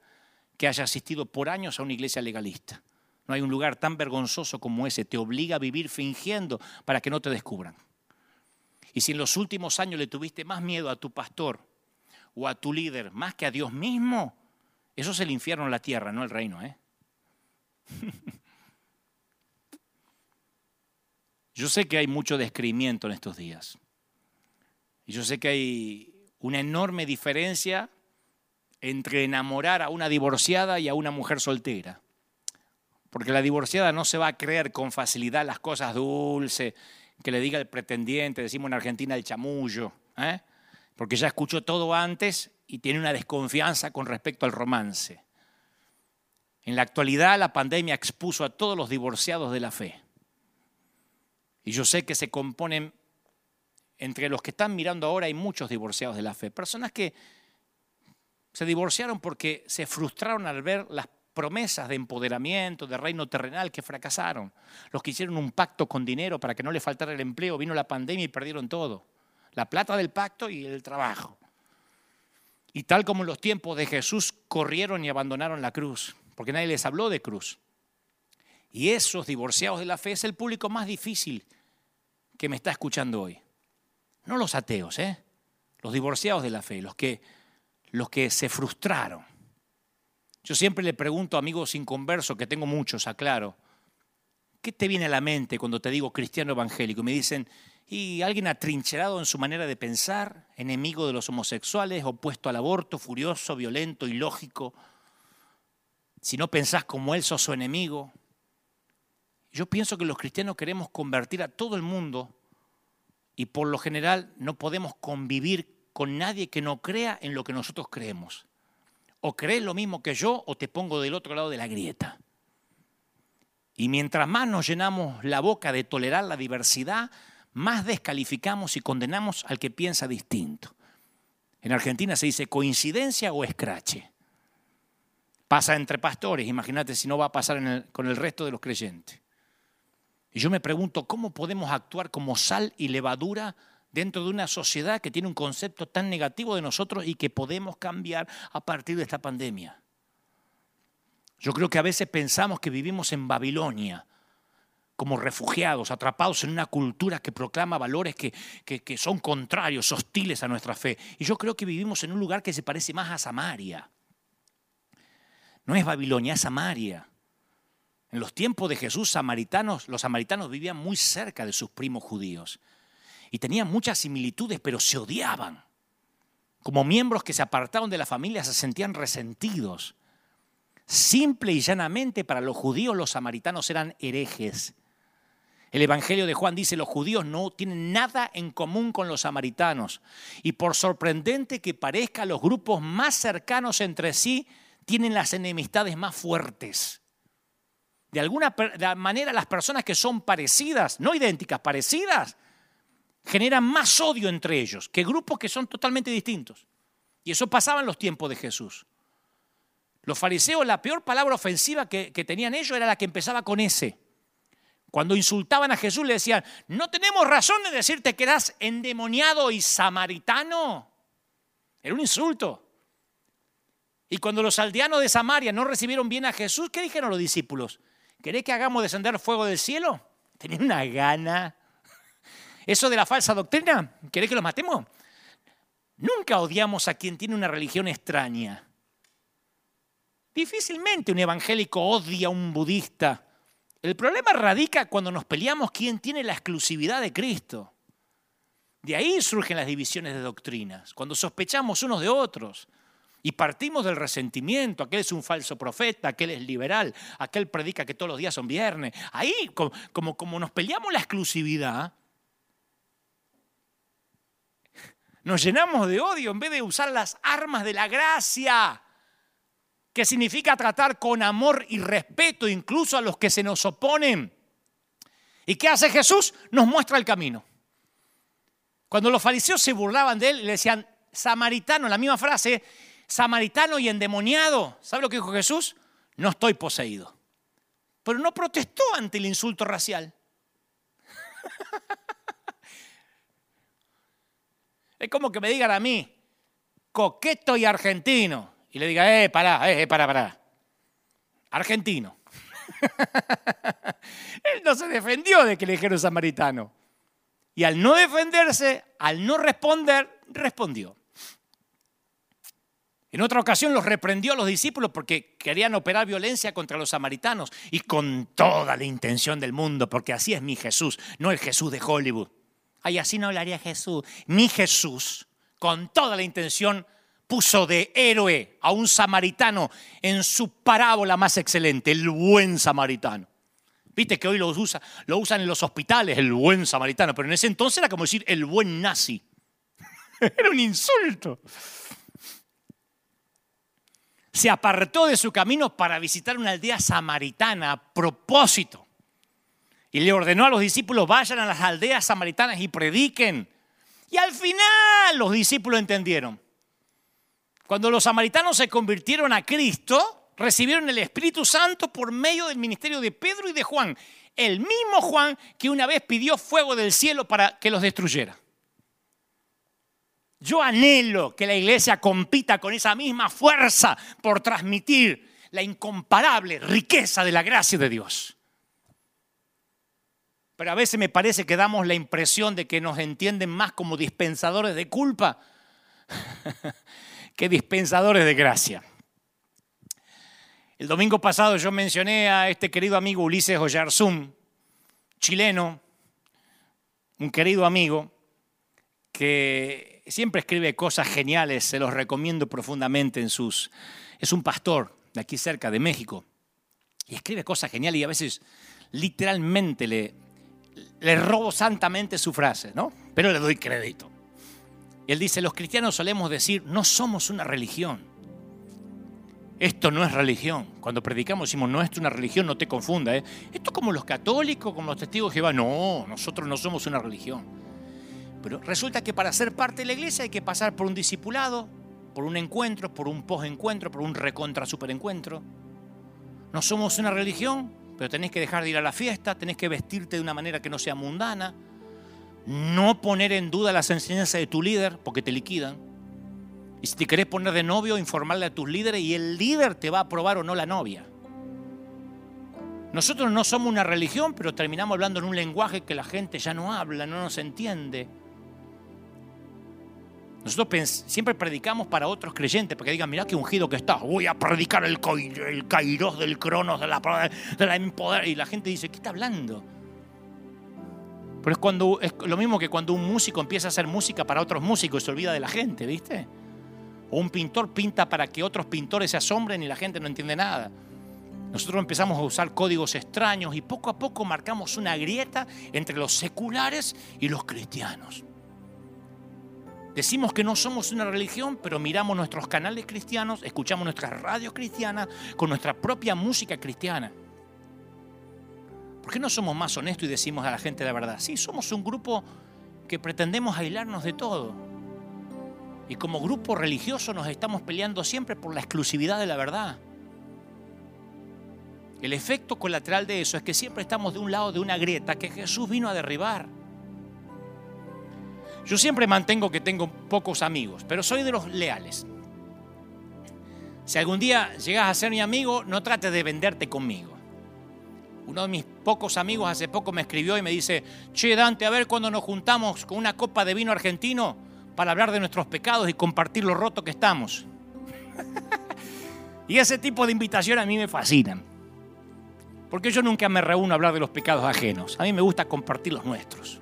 que haya asistido por años a una iglesia legalista. No hay un lugar tan vergonzoso como ese. Te obliga a vivir fingiendo para que no te descubran. Y si en los últimos años le tuviste más miedo a tu pastor o a tu líder más que a Dios mismo, eso es el infierno en la tierra, no el reino. ¿eh? Yo sé que hay mucho descreimiento en estos días. Y yo sé que hay una enorme diferencia entre enamorar a una divorciada y a una mujer soltera. Porque la divorciada no se va a creer con facilidad las cosas dulces que le diga el pretendiente, decimos en Argentina el chamullo, ¿eh? porque ya escuchó todo antes y tiene una desconfianza con respecto al romance. En la actualidad la pandemia expuso a todos los divorciados de la fe. Y yo sé que se componen, entre los que están mirando ahora hay muchos divorciados de la fe, personas que se divorciaron porque se frustraron al ver las promesas de empoderamiento, de reino terrenal que fracasaron. Los que hicieron un pacto con dinero para que no le faltara el empleo, vino la pandemia y perdieron todo. La plata del pacto y el trabajo. Y tal como en los tiempos de Jesús corrieron y abandonaron la cruz, porque nadie les habló de cruz. Y esos divorciados de la fe es el público más difícil que me está escuchando hoy. No los ateos, ¿eh? Los divorciados de la fe, los que, los que se frustraron yo siempre le pregunto a amigos inconversos, que tengo muchos, aclaro, ¿qué te viene a la mente cuando te digo cristiano evangélico? Y me dicen, y alguien atrincherado en su manera de pensar, enemigo de los homosexuales, opuesto al aborto, furioso, violento, ilógico. Si no pensás como él, sos su enemigo. Yo pienso que los cristianos queremos convertir a todo el mundo y por lo general no podemos convivir con nadie que no crea en lo que nosotros creemos. O crees lo mismo que yo o te pongo del otro lado de la grieta. Y mientras más nos llenamos la boca de tolerar la diversidad, más descalificamos y condenamos al que piensa distinto. En Argentina se dice coincidencia o escrache. Pasa entre pastores, imagínate si no va a pasar con el resto de los creyentes. Y yo me pregunto, ¿cómo podemos actuar como sal y levadura dentro de una sociedad que tiene un concepto tan negativo de nosotros y que podemos cambiar a partir de esta pandemia? Yo creo que a veces pensamos que vivimos en Babilonia, como refugiados, atrapados en una cultura que proclama valores que, que, son contrarios, hostiles a nuestra fe. Y yo creo que vivimos en un lugar que se parece más a Samaria. No es Babilonia, es Samaria. En los tiempos de Jesús, samaritanos, los samaritanos vivían muy cerca de sus primos judíos y tenían muchas similitudes, pero se odiaban. Como miembros que se apartaron de la familia se sentían resentidos. Simple y llanamente para los judíos los samaritanos eran herejes. El Evangelio de Juan dice, los judíos no tienen nada en común con los samaritanos. Y por sorprendente que parezca, los grupos más cercanos entre sí tienen las enemistades más fuertes. De alguna manera las personas que son parecidas, no idénticas, parecidas, generan más odio entre ellos que grupos que son totalmente distintos. Y eso pasaba en los tiempos de Jesús. Los fariseos, la peor palabra ofensiva que, que tenían ellos era la que empezaba con ese. Cuando insultaban a Jesús le decían, no tenemos razón de decirte que eras endemoniado y samaritano. Era un insulto. Y cuando los aldeanos de Samaria no recibieron bien a Jesús, ¿qué dijeron los discípulos? ¿Querés que hagamos descender fuego del cielo? Tenían una gana. Eso de la falsa doctrina, ¿querés que los matemos? Nunca odiamos a quien tiene una religión extraña. Difícilmente un evangélico odia a un budista el problema radica cuando nos peleamos quién tiene la exclusividad de Cristo. De ahí surgen las divisiones de doctrinas, cuando sospechamos unos de otros y partimos del resentimiento, aquel es un falso profeta, aquel es liberal, aquel predica que todos los días son viernes. Ahí, como, como, nos peleamos la exclusividad, nos llenamos de odio en vez de usar las armas de la gracia que significa tratar con amor y respeto incluso a los que se nos oponen. ¿Y qué hace Jesús? Nos muestra el camino. Cuando los fariseos se burlaban de él, le decían, samaritano, la misma frase, samaritano y endemoniado. ¿Sabe lo que dijo Jesús? No estoy poseído. Pero no protestó ante el insulto racial. Es como que me digan a mí, coqueto y argentino y le diga, eh, pará, eh, eh pará, pará. Argentino. Él no se defendió de que le dijeron samaritano. Y al no defenderse, al no responder, respondió. En otra ocasión los reprendió a los discípulos porque querían operar violencia contra los samaritanos y con toda la intención del mundo, porque así es mi Jesús, no el Jesús de Hollywood. Ay, así no hablaría Jesús. Mi Jesús, con toda la intención puso de héroe a un samaritano en su parábola más excelente, el buen samaritano. Viste que hoy lo, usa, lo usan en los hospitales, el buen samaritano, pero en ese entonces era como decir el buen nazi. era un insulto. Se apartó de su camino para visitar una aldea samaritana a propósito. Y le ordenó a los discípulos, vayan a las aldeas samaritanas y prediquen. Y al final los discípulos entendieron. Cuando los samaritanos se convirtieron a Cristo, recibieron el Espíritu Santo por medio del ministerio de Pedro y de Juan. El mismo Juan que una vez pidió fuego del cielo para que los destruyera. Yo anhelo que la iglesia compita con esa misma fuerza por transmitir la incomparable riqueza de la gracia de Dios. Pero a veces me parece que damos la impresión de que nos entienden más como dispensadores de culpa que dispensadores de gracia. El domingo pasado yo mencioné a este querido amigo Ulises Oyarzún, chileno, un querido amigo que siempre escribe cosas geniales, se los recomiendo profundamente en sus... Es un pastor de aquí cerca de México y escribe cosas geniales y a veces literalmente le, le robo santamente su frase, ¿no? Pero le doy crédito. Él dice, los cristianos solemos decir, no somos una religión. Esto no es religión. Cuando predicamos decimos, no es una religión, no te confunda. ¿eh? Esto es como los católicos, como los testigos de Jehová. No, nosotros no somos una religión. Pero resulta que para ser parte de la iglesia hay que pasar por un discipulado, por un encuentro, por un post-encuentro, por un recontra super encuentro. No somos una religión, pero tenés que dejar de ir a la fiesta, tenés que vestirte de una manera que no sea mundana, no poner en duda las enseñanzas de tu líder porque te liquidan. Y si te querés poner de novio, informarle a tus líderes y el líder te va a aprobar o no la novia. Nosotros no somos una religión, pero terminamos hablando en un lenguaje que la gente ya no habla, no nos entiende. Nosotros siempre predicamos para otros creyentes, porque digan, mira qué ungido que estás, voy a predicar el, el kairos del cronos, de la, de la. Y la gente dice, ¿qué está hablando? Pero es, cuando, es lo mismo que cuando un músico empieza a hacer música para otros músicos y se olvida de la gente, ¿viste? O un pintor pinta para que otros pintores se asombren y la gente no entiende nada. Nosotros empezamos a usar códigos extraños y poco a poco marcamos una grieta entre los seculares y los cristianos. Decimos que no somos una religión, pero miramos nuestros canales cristianos, escuchamos nuestra radio cristiana con nuestra propia música cristiana. ¿Por qué no somos más honestos y decimos a la gente la verdad? Sí, somos un grupo que pretendemos aislarnos de todo. Y como grupo religioso nos estamos peleando siempre por la exclusividad de la verdad. El efecto colateral de eso es que siempre estamos de un lado de una grieta que Jesús vino a derribar. Yo siempre mantengo que tengo pocos amigos, pero soy de los leales. Si algún día llegas a ser mi amigo, no trates de venderte conmigo. Uno de mis pocos amigos hace poco me escribió y me dice, che Dante, a ver cuando nos juntamos con una copa de vino argentino para hablar de nuestros pecados y compartir lo roto que estamos. y ese tipo de invitación a mí me fascinan. Porque yo nunca me reúno a hablar de los pecados ajenos. A mí me gusta compartir los nuestros.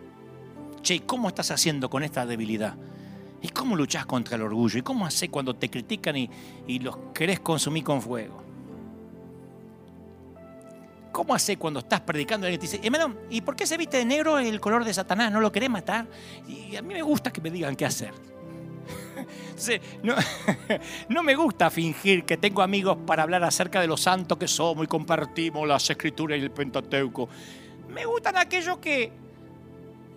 Che, ¿cómo estás haciendo con esta debilidad? ¿Y cómo luchás contra el orgullo? ¿Y cómo haces cuando te critican y, los querés consumir con fuego? ¿Cómo hace cuando estás predicando y alguien te dice, hermano, ¿y por qué se viste de negro el color de Satanás? ¿No lo querés matar? Y a mí me gusta que me digan qué hacer. no, me gusta fingir que tengo amigos para hablar acerca de lo santo que somos y compartimos las escrituras y el Pentateuco. Me gustan aquellos que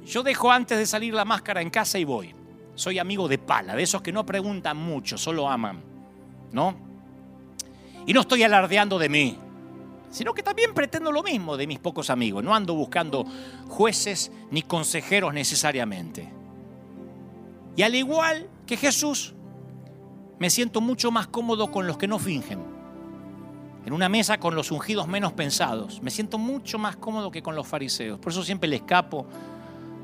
yo dejo antes de salir la máscara en casa y voy. Soy amigo de pala, de esos que no preguntan mucho, solo aman. ¿No? Y no estoy alardeando de mí sino que también pretendo lo mismo de mis pocos amigos. No ando buscando jueces ni consejeros necesariamente. Y al igual que Jesús, me siento mucho más cómodo con los que no fingen. En una mesa con los ungidos menos pensados. Me siento mucho más cómodo que con los fariseos. Por eso siempre le escapo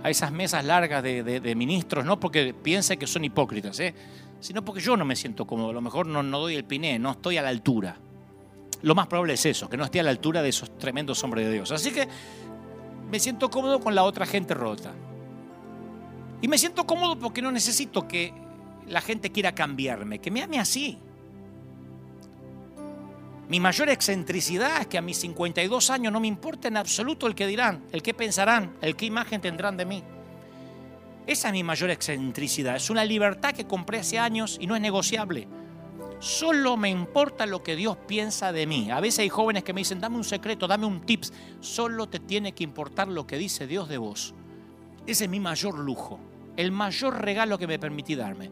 a esas mesas largas de, ministros, no porque piense que son hipócritas, ¿eh? sino porque yo no me siento cómodo. A lo mejor no, no doy el piné, no estoy a la altura lo más probable es eso, que no esté a la altura de esos tremendos hombres de Dios. Así que me siento cómodo con la otra gente rota. Y me siento cómodo porque no necesito que la gente quiera cambiarme, que me ame así. Mi mayor excentricidad es que a mis 52 años no me importa en absoluto el que dirán, el que pensarán, el qué imagen tendrán de mí. Esa es mi mayor excentricidad. Es una libertad que compré hace años y no es negociable. Solo me importa lo que Dios piensa de mí. A veces hay jóvenes que me dicen, dame un secreto, dame un tips. Solo te tiene que importar lo que dice Dios de vos. Ese es mi mayor lujo, el mayor regalo que me permití darme.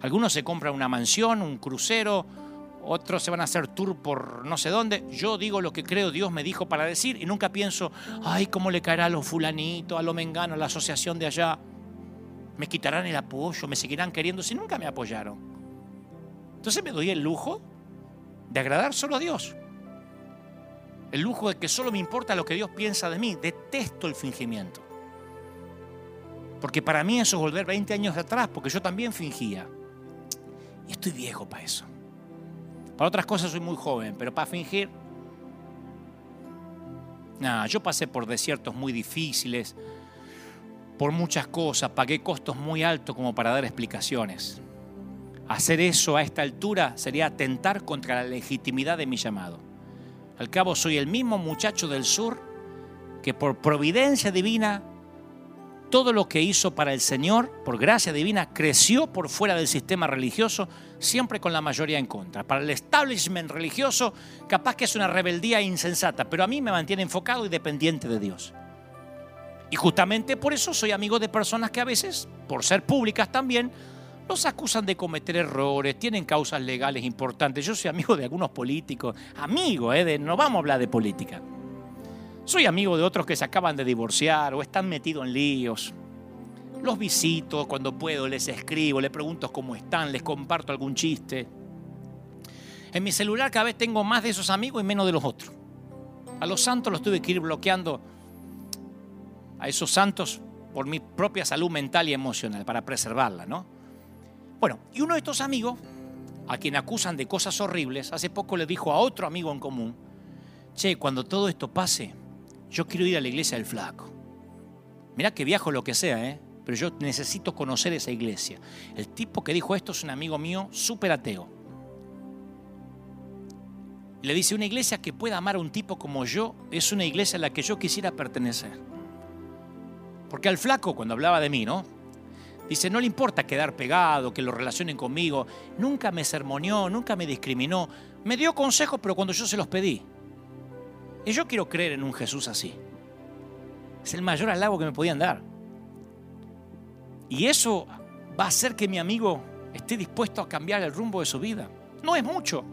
Algunos se compran una mansión, un crucero, otros se van a hacer tour por no sé dónde. Yo digo lo que creo Dios me dijo para decir y nunca pienso, ay, ¿cómo le caerá a los fulanitos, a lo mengano, a la asociación de allá? ¿Me quitarán el apoyo? ¿Me seguirán queriendo si nunca me apoyaron? Entonces me doy el lujo de agradar solo a Dios. El lujo de que solo me importa lo que Dios piensa de mí. Detesto el fingimiento. Porque para mí eso es volver 20 años atrás, porque yo también fingía. Y estoy viejo para eso. Para otras cosas soy muy joven, pero para fingir... Nada, yo pasé por desiertos muy difíciles, por muchas cosas, pagué costos muy altos como para dar explicaciones. Hacer eso a esta altura sería atentar contra la legitimidad de mi llamado. Al cabo soy el mismo muchacho del sur que por providencia divina todo lo que hizo para el Señor, por gracia divina, creció por fuera del sistema religioso, siempre con la mayoría en contra. Para el establishment religioso, capaz que es una rebeldía insensata, pero a mí me mantiene enfocado y dependiente de Dios. Y justamente por eso soy amigo de personas que a veces, por ser públicas también, los acusan de cometer errores, tienen causas legales importantes. Yo soy amigo de algunos políticos, amigo, eh, no vamos a hablar de política. Soy amigo de otros que se acaban de divorciar o están metidos en líos. Los visito cuando puedo, les escribo, les pregunto cómo están, les comparto algún chiste. En mi celular cada vez tengo más de esos amigos y menos de los otros. A los santos los tuve que ir bloqueando a esos santos por mi propia salud mental y emocional, para preservarla, ¿no? Bueno, y uno de estos amigos, a quien acusan de cosas horribles, hace poco le dijo a otro amigo en común, che, cuando todo esto pase, yo quiero ir a la iglesia del flaco. Mirá que viajo lo que sea, ¿eh? pero yo necesito conocer esa iglesia. El tipo que dijo esto es un amigo mío súper ateo. Le dice, una iglesia que pueda amar a un tipo como yo es una iglesia a la que yo quisiera pertenecer. Porque al flaco, cuando hablaba de mí, ¿no? Dice, no le importa quedar pegado, que lo relacionen conmigo. Nunca me sermoneó, nunca me discriminó. Me dio consejos, pero cuando yo se los pedí. Y yo quiero creer en un Jesús así. Es el mayor halago que me podían dar. Y eso va a hacer que mi amigo esté dispuesto a cambiar el rumbo de su vida. No es mucho.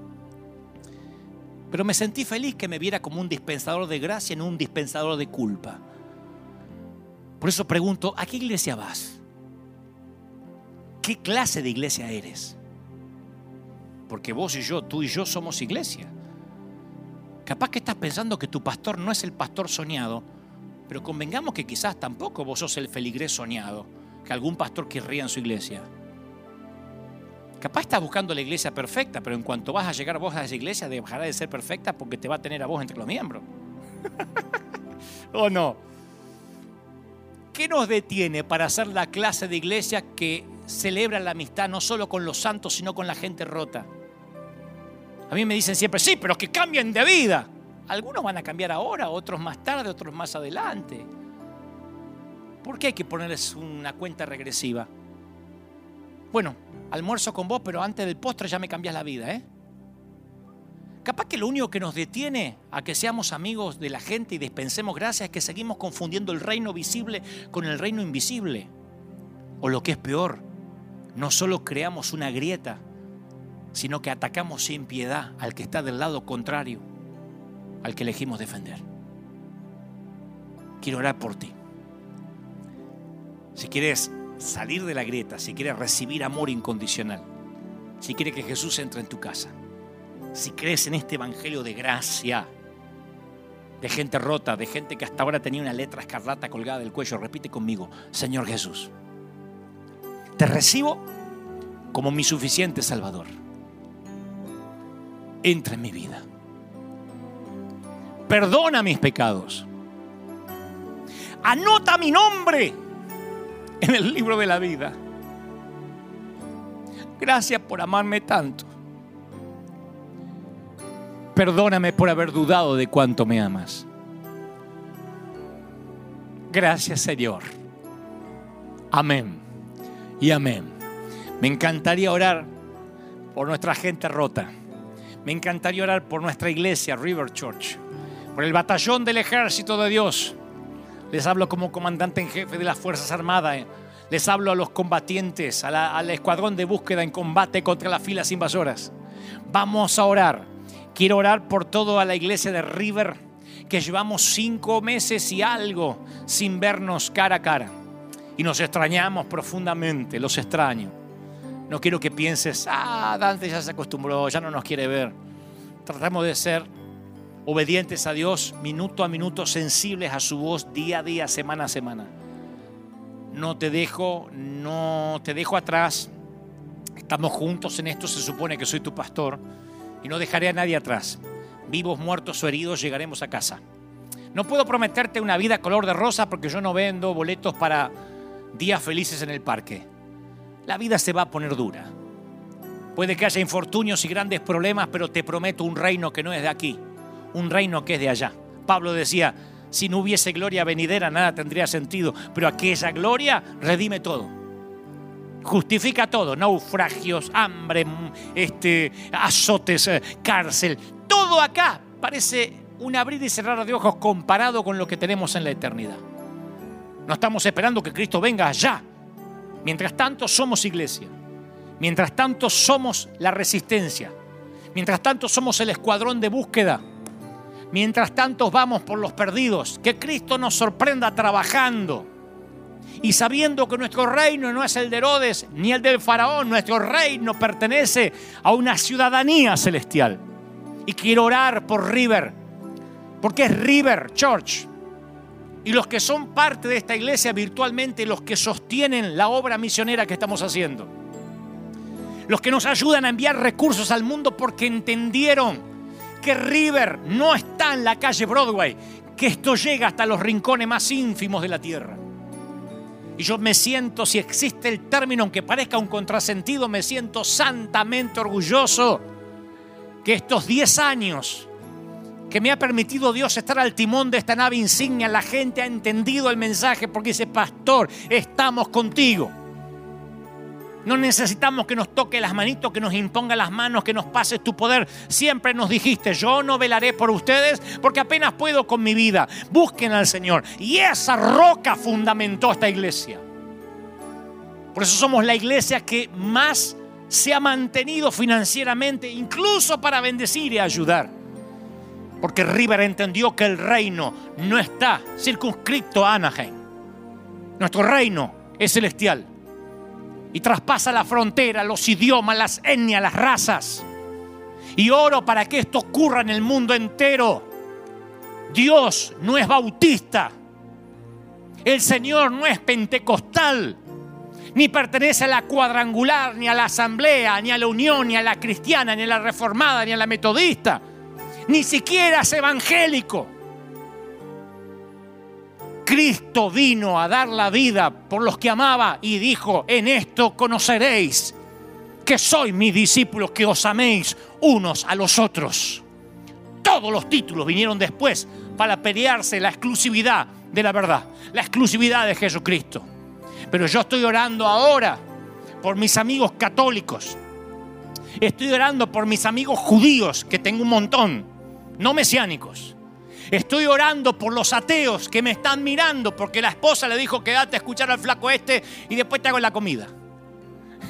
Pero me sentí feliz que me viera como un dispensador de gracia en un dispensador de culpa. Por eso pregunto, ¿a qué iglesia vas? ¿Qué clase de iglesia eres? Porque vos y yo, tú y yo somos iglesia. Capaz que estás pensando que tu pastor no es el pastor soñado, pero convengamos que quizás tampoco vos sos el feligrés soñado, que algún pastor querría en su iglesia. Capaz estás buscando la iglesia perfecta, pero en cuanto vas a llegar vos a esa iglesia dejará de ser perfecta porque te va a tener a vos entre los miembros. ¿O no? ¿Qué nos detiene para hacer la clase de iglesia que celebra la amistad no solo con los santos, sino con la gente rota? A mí me dicen siempre, sí, pero que cambien de vida. Algunos van a cambiar ahora, otros más tarde, otros más adelante. ¿Por qué hay que ponerles una cuenta regresiva? Bueno, almuerzo con vos, pero antes del postre ya me cambias la vida, ¿eh? Capaz que lo único que nos detiene a que seamos amigos de la gente y dispensemos gracias es que seguimos confundiendo el reino visible con el reino invisible. O lo que es peor, no solo creamos una grieta, sino que atacamos sin piedad al que está del lado contrario, al que elegimos defender. Quiero orar por ti. Si quieres salir de la grieta, si quieres recibir amor incondicional, si quieres que Jesús entre en tu casa, si crees en este evangelio de gracia, de gente rota, de gente que hasta ahora tenía una letra escarlata colgada del cuello, repite conmigo, Señor Jesús, te recibo como mi suficiente Salvador entra en mi vida. Perdona mis pecados. Anota mi nombre en el libro de la vida. Gracias por amarme tanto. Perdóname por haber dudado de cuánto me amas. Gracias Señor. Amén. Y amén. Me encantaría orar por nuestra gente rota. Me encantaría orar por nuestra iglesia, River Church, por el batallón del ejército de Dios. Les hablo como comandante en jefe de las Fuerzas Armadas. Les hablo a los combatientes, al escuadrón de búsqueda en combate contra las filas invasoras. Vamos a orar. Quiero orar por toda la iglesia de River, que llevamos cinco meses y algo sin vernos cara a cara. Y nos extrañamos profundamente, los extraño. No quiero que pienses, ah, Dante ya se acostumbró, ya no nos quiere ver. Tratamos de ser obedientes a Dios, minuto a minuto, sensibles a su voz, día a día, semana a semana. No te dejo, no te dejo atrás. Estamos juntos en esto, se supone que soy tu pastor y no dejaré a nadie atrás. Vivos, muertos o heridos, llegaremos a casa. No puedo prometerte una vida color de rosa porque yo no vendo boletos para días felices en el parque la vida se va a poner dura. Puede que haya infortunios y grandes problemas, pero te prometo un reino que no es de aquí, un reino que es de allá. Pablo decía, Si no hubiese gloria venidera, nada tendría sentido. Pero aquella gloria redime todo. Justifica todo. Naufragios, hambre, este, azotes, eh, cárcel. Todo acá parece un abrir y cerrar de ojos comparado con lo que tenemos en la eternidad. No estamos esperando que Cristo venga allá. Mientras tanto somos iglesia. Mientras tanto somos la resistencia. Mientras tanto somos el escuadrón de búsqueda. Mientras tanto vamos por los perdidos. Que Cristo nos sorprenda trabajando. Y sabiendo que nuestro reino no es el de Herodes ni el del faraón, nuestro reino pertenece a una ciudadanía celestial. Y quiero orar por River, porque es River Church. Y los que son parte de esta iglesia virtualmente, los que sostienen la obra misionera que estamos haciendo los que nos ayudan a enviar recursos al mundo porque entendieron que River no está en la calle Broadway, que esto llega hasta los rincones más ínfimos de la tierra. Y yo me siento, si existe el término, aunque parezca un contrasentido, me siento santamente orgulloso que estos 10 años que me ha permitido Dios estar al timón de esta nave insignia, la gente ha entendido el mensaje porque dice, pastor, estamos contigo. No necesitamos que nos toque las manitos, que nos imponga las manos, que nos pases tu poder. Siempre nos dijiste, yo no velaré por ustedes porque apenas puedo con mi vida. Busquen al Señor. Y esa roca fundamentó esta iglesia. Por eso somos la iglesia que más se ha mantenido financieramente, incluso para bendecir y ayudar. Porque River entendió que el reino no está circunscrito a Anaheim. Nuestro reino es celestial y traspasa la frontera, los idiomas, las etnias, las razas. Y oro para que esto ocurra en el mundo entero. Dios no es bautista. El Señor no es pentecostal. Ni pertenece a la cuadrangular, ni a la asamblea, ni a la unión, ni a la cristiana, ni a la reformada, ni a la metodista. Ni siquiera es evangélico. Cristo vino a dar la vida por los que amaba y dijo, en esto conoceréis que soy mis discípulos, que os améis unos a los otros. Todos los títulos vinieron después para pelearse la exclusividad de la verdad, la exclusividad de Jesucristo. Pero yo estoy orando ahora por mis amigos católicos. Estoy orando por mis amigos judíos, que tengo un montón, no mesiánicos. Estoy orando por los ateos que me están mirando porque la esposa le dijo quédate a escuchar al flaco este y después te hago la comida.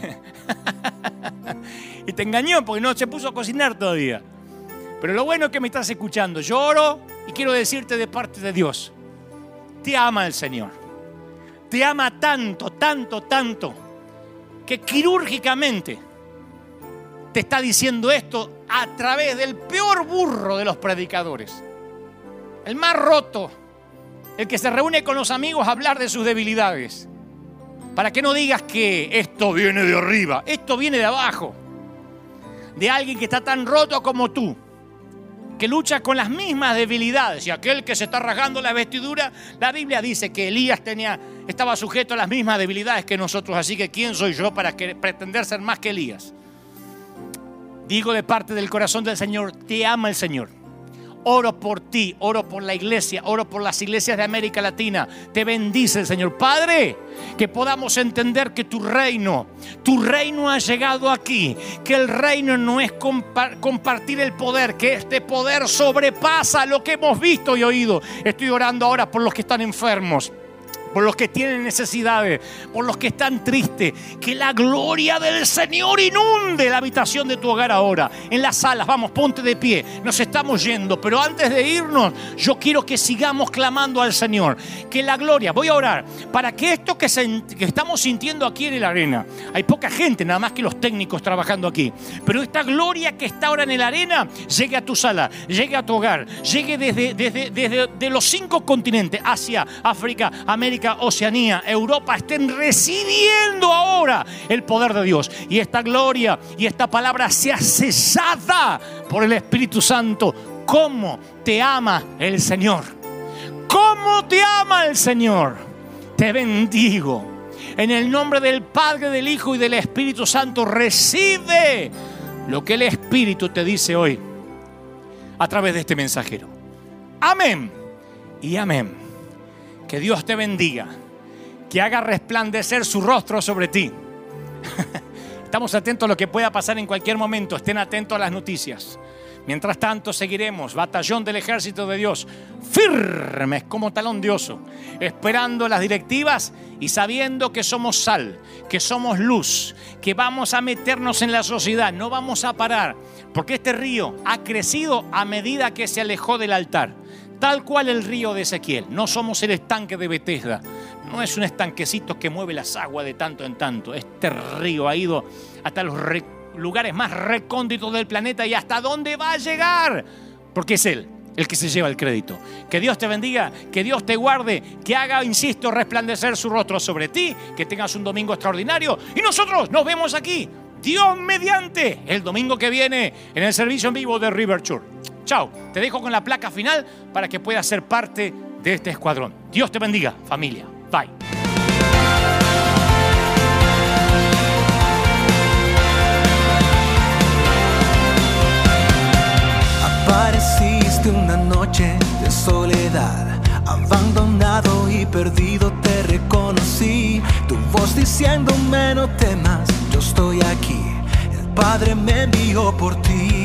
y te engañó porque no se puso a cocinar todavía. Pero lo bueno es que me estás escuchando. Yo oro y quiero decirte de parte de Dios. Te ama el Señor. Te ama tanto, tanto, tanto, que quirúrgicamente te está diciendo esto a través del peor burro de los predicadores el más roto, el que se reúne con los amigos a hablar de sus debilidades. Para que no digas que esto viene de arriba, esto viene de abajo. De alguien que está tan roto como tú, que lucha con las mismas debilidades. Y aquel que se está rasgando la vestidura, la Biblia dice que Elías tenía, estaba sujeto a las mismas debilidades que nosotros. Así que ¿quién soy yo para pretender ser más que Elías? Digo de parte del corazón del Señor, te ama el Señor oro por ti, oro por la iglesia, oro por las iglesias de América Latina. Te bendice el Señor. Padre, que podamos entender que tu reino, tu reino ha llegado aquí, que el reino no es compartir el poder, que este poder sobrepasa lo que hemos visto y oído. Estoy orando ahora por los que están enfermos por los que tienen necesidades, por los que están tristes. Que la gloria del Señor inunde la habitación de tu hogar ahora. En las salas, vamos, ponte de pie. Nos estamos yendo, pero antes de irnos, yo quiero que sigamos clamando al Señor. Que la gloria, voy a orar, para que esto que, estamos sintiendo aquí en la arena, hay poca gente, nada más que los técnicos trabajando aquí, pero esta gloria que está ahora en la arena llegue a tu sala, llegue a tu hogar, llegue desde los cinco continentes, Asia, África, América Oceanía, Europa estén recibiendo ahora el poder de Dios. Y esta gloria y esta palabra sea cesada por el Espíritu Santo. ¿Cómo te ama el Señor? ¿Cómo te ama el Señor? Te bendigo. En el nombre del Padre, del Hijo y del Espíritu Santo, recibe lo que el Espíritu te dice hoy a través de este mensajero. Amén y amén. Que Dios te bendiga, que haga resplandecer su rostro sobre ti. Estamos atentos a lo que pueda pasar en cualquier momento, estén atentos a las noticias. Mientras tanto, seguiremos, batallón del ejército de Dios, firmes como talón de oso, esperando las directivas y sabiendo que somos sal, que somos luz, que vamos a meternos en la sociedad, no vamos a parar, porque este río ha crecido a medida que se alejó del altar, tal cual el río de Ezequiel. No somos el estanque de Bethesda, no es un estanquecito que mueve las aguas de tanto en tanto. Este río ha ido hasta los lugares más recónditos del planeta y hasta dónde va a llegar. Porque es Él el que se lleva el crédito. Que Dios te bendiga, que Dios te guarde, que haga, insisto, resplandecer su rostro sobre ti, que tengas un domingo extraordinario. Y nosotros nos vemos aquí, Dios mediante, el domingo que viene en el servicio en vivo de River Church. Chao, te dejo con la placa final para que puedas ser parte de este escuadrón. Dios te bendiga, familia. Bye. Apareciste una noche de soledad, abandonado y perdido te reconocí. Tu voz diciéndome no temas, yo estoy aquí. El Padre me envió por ti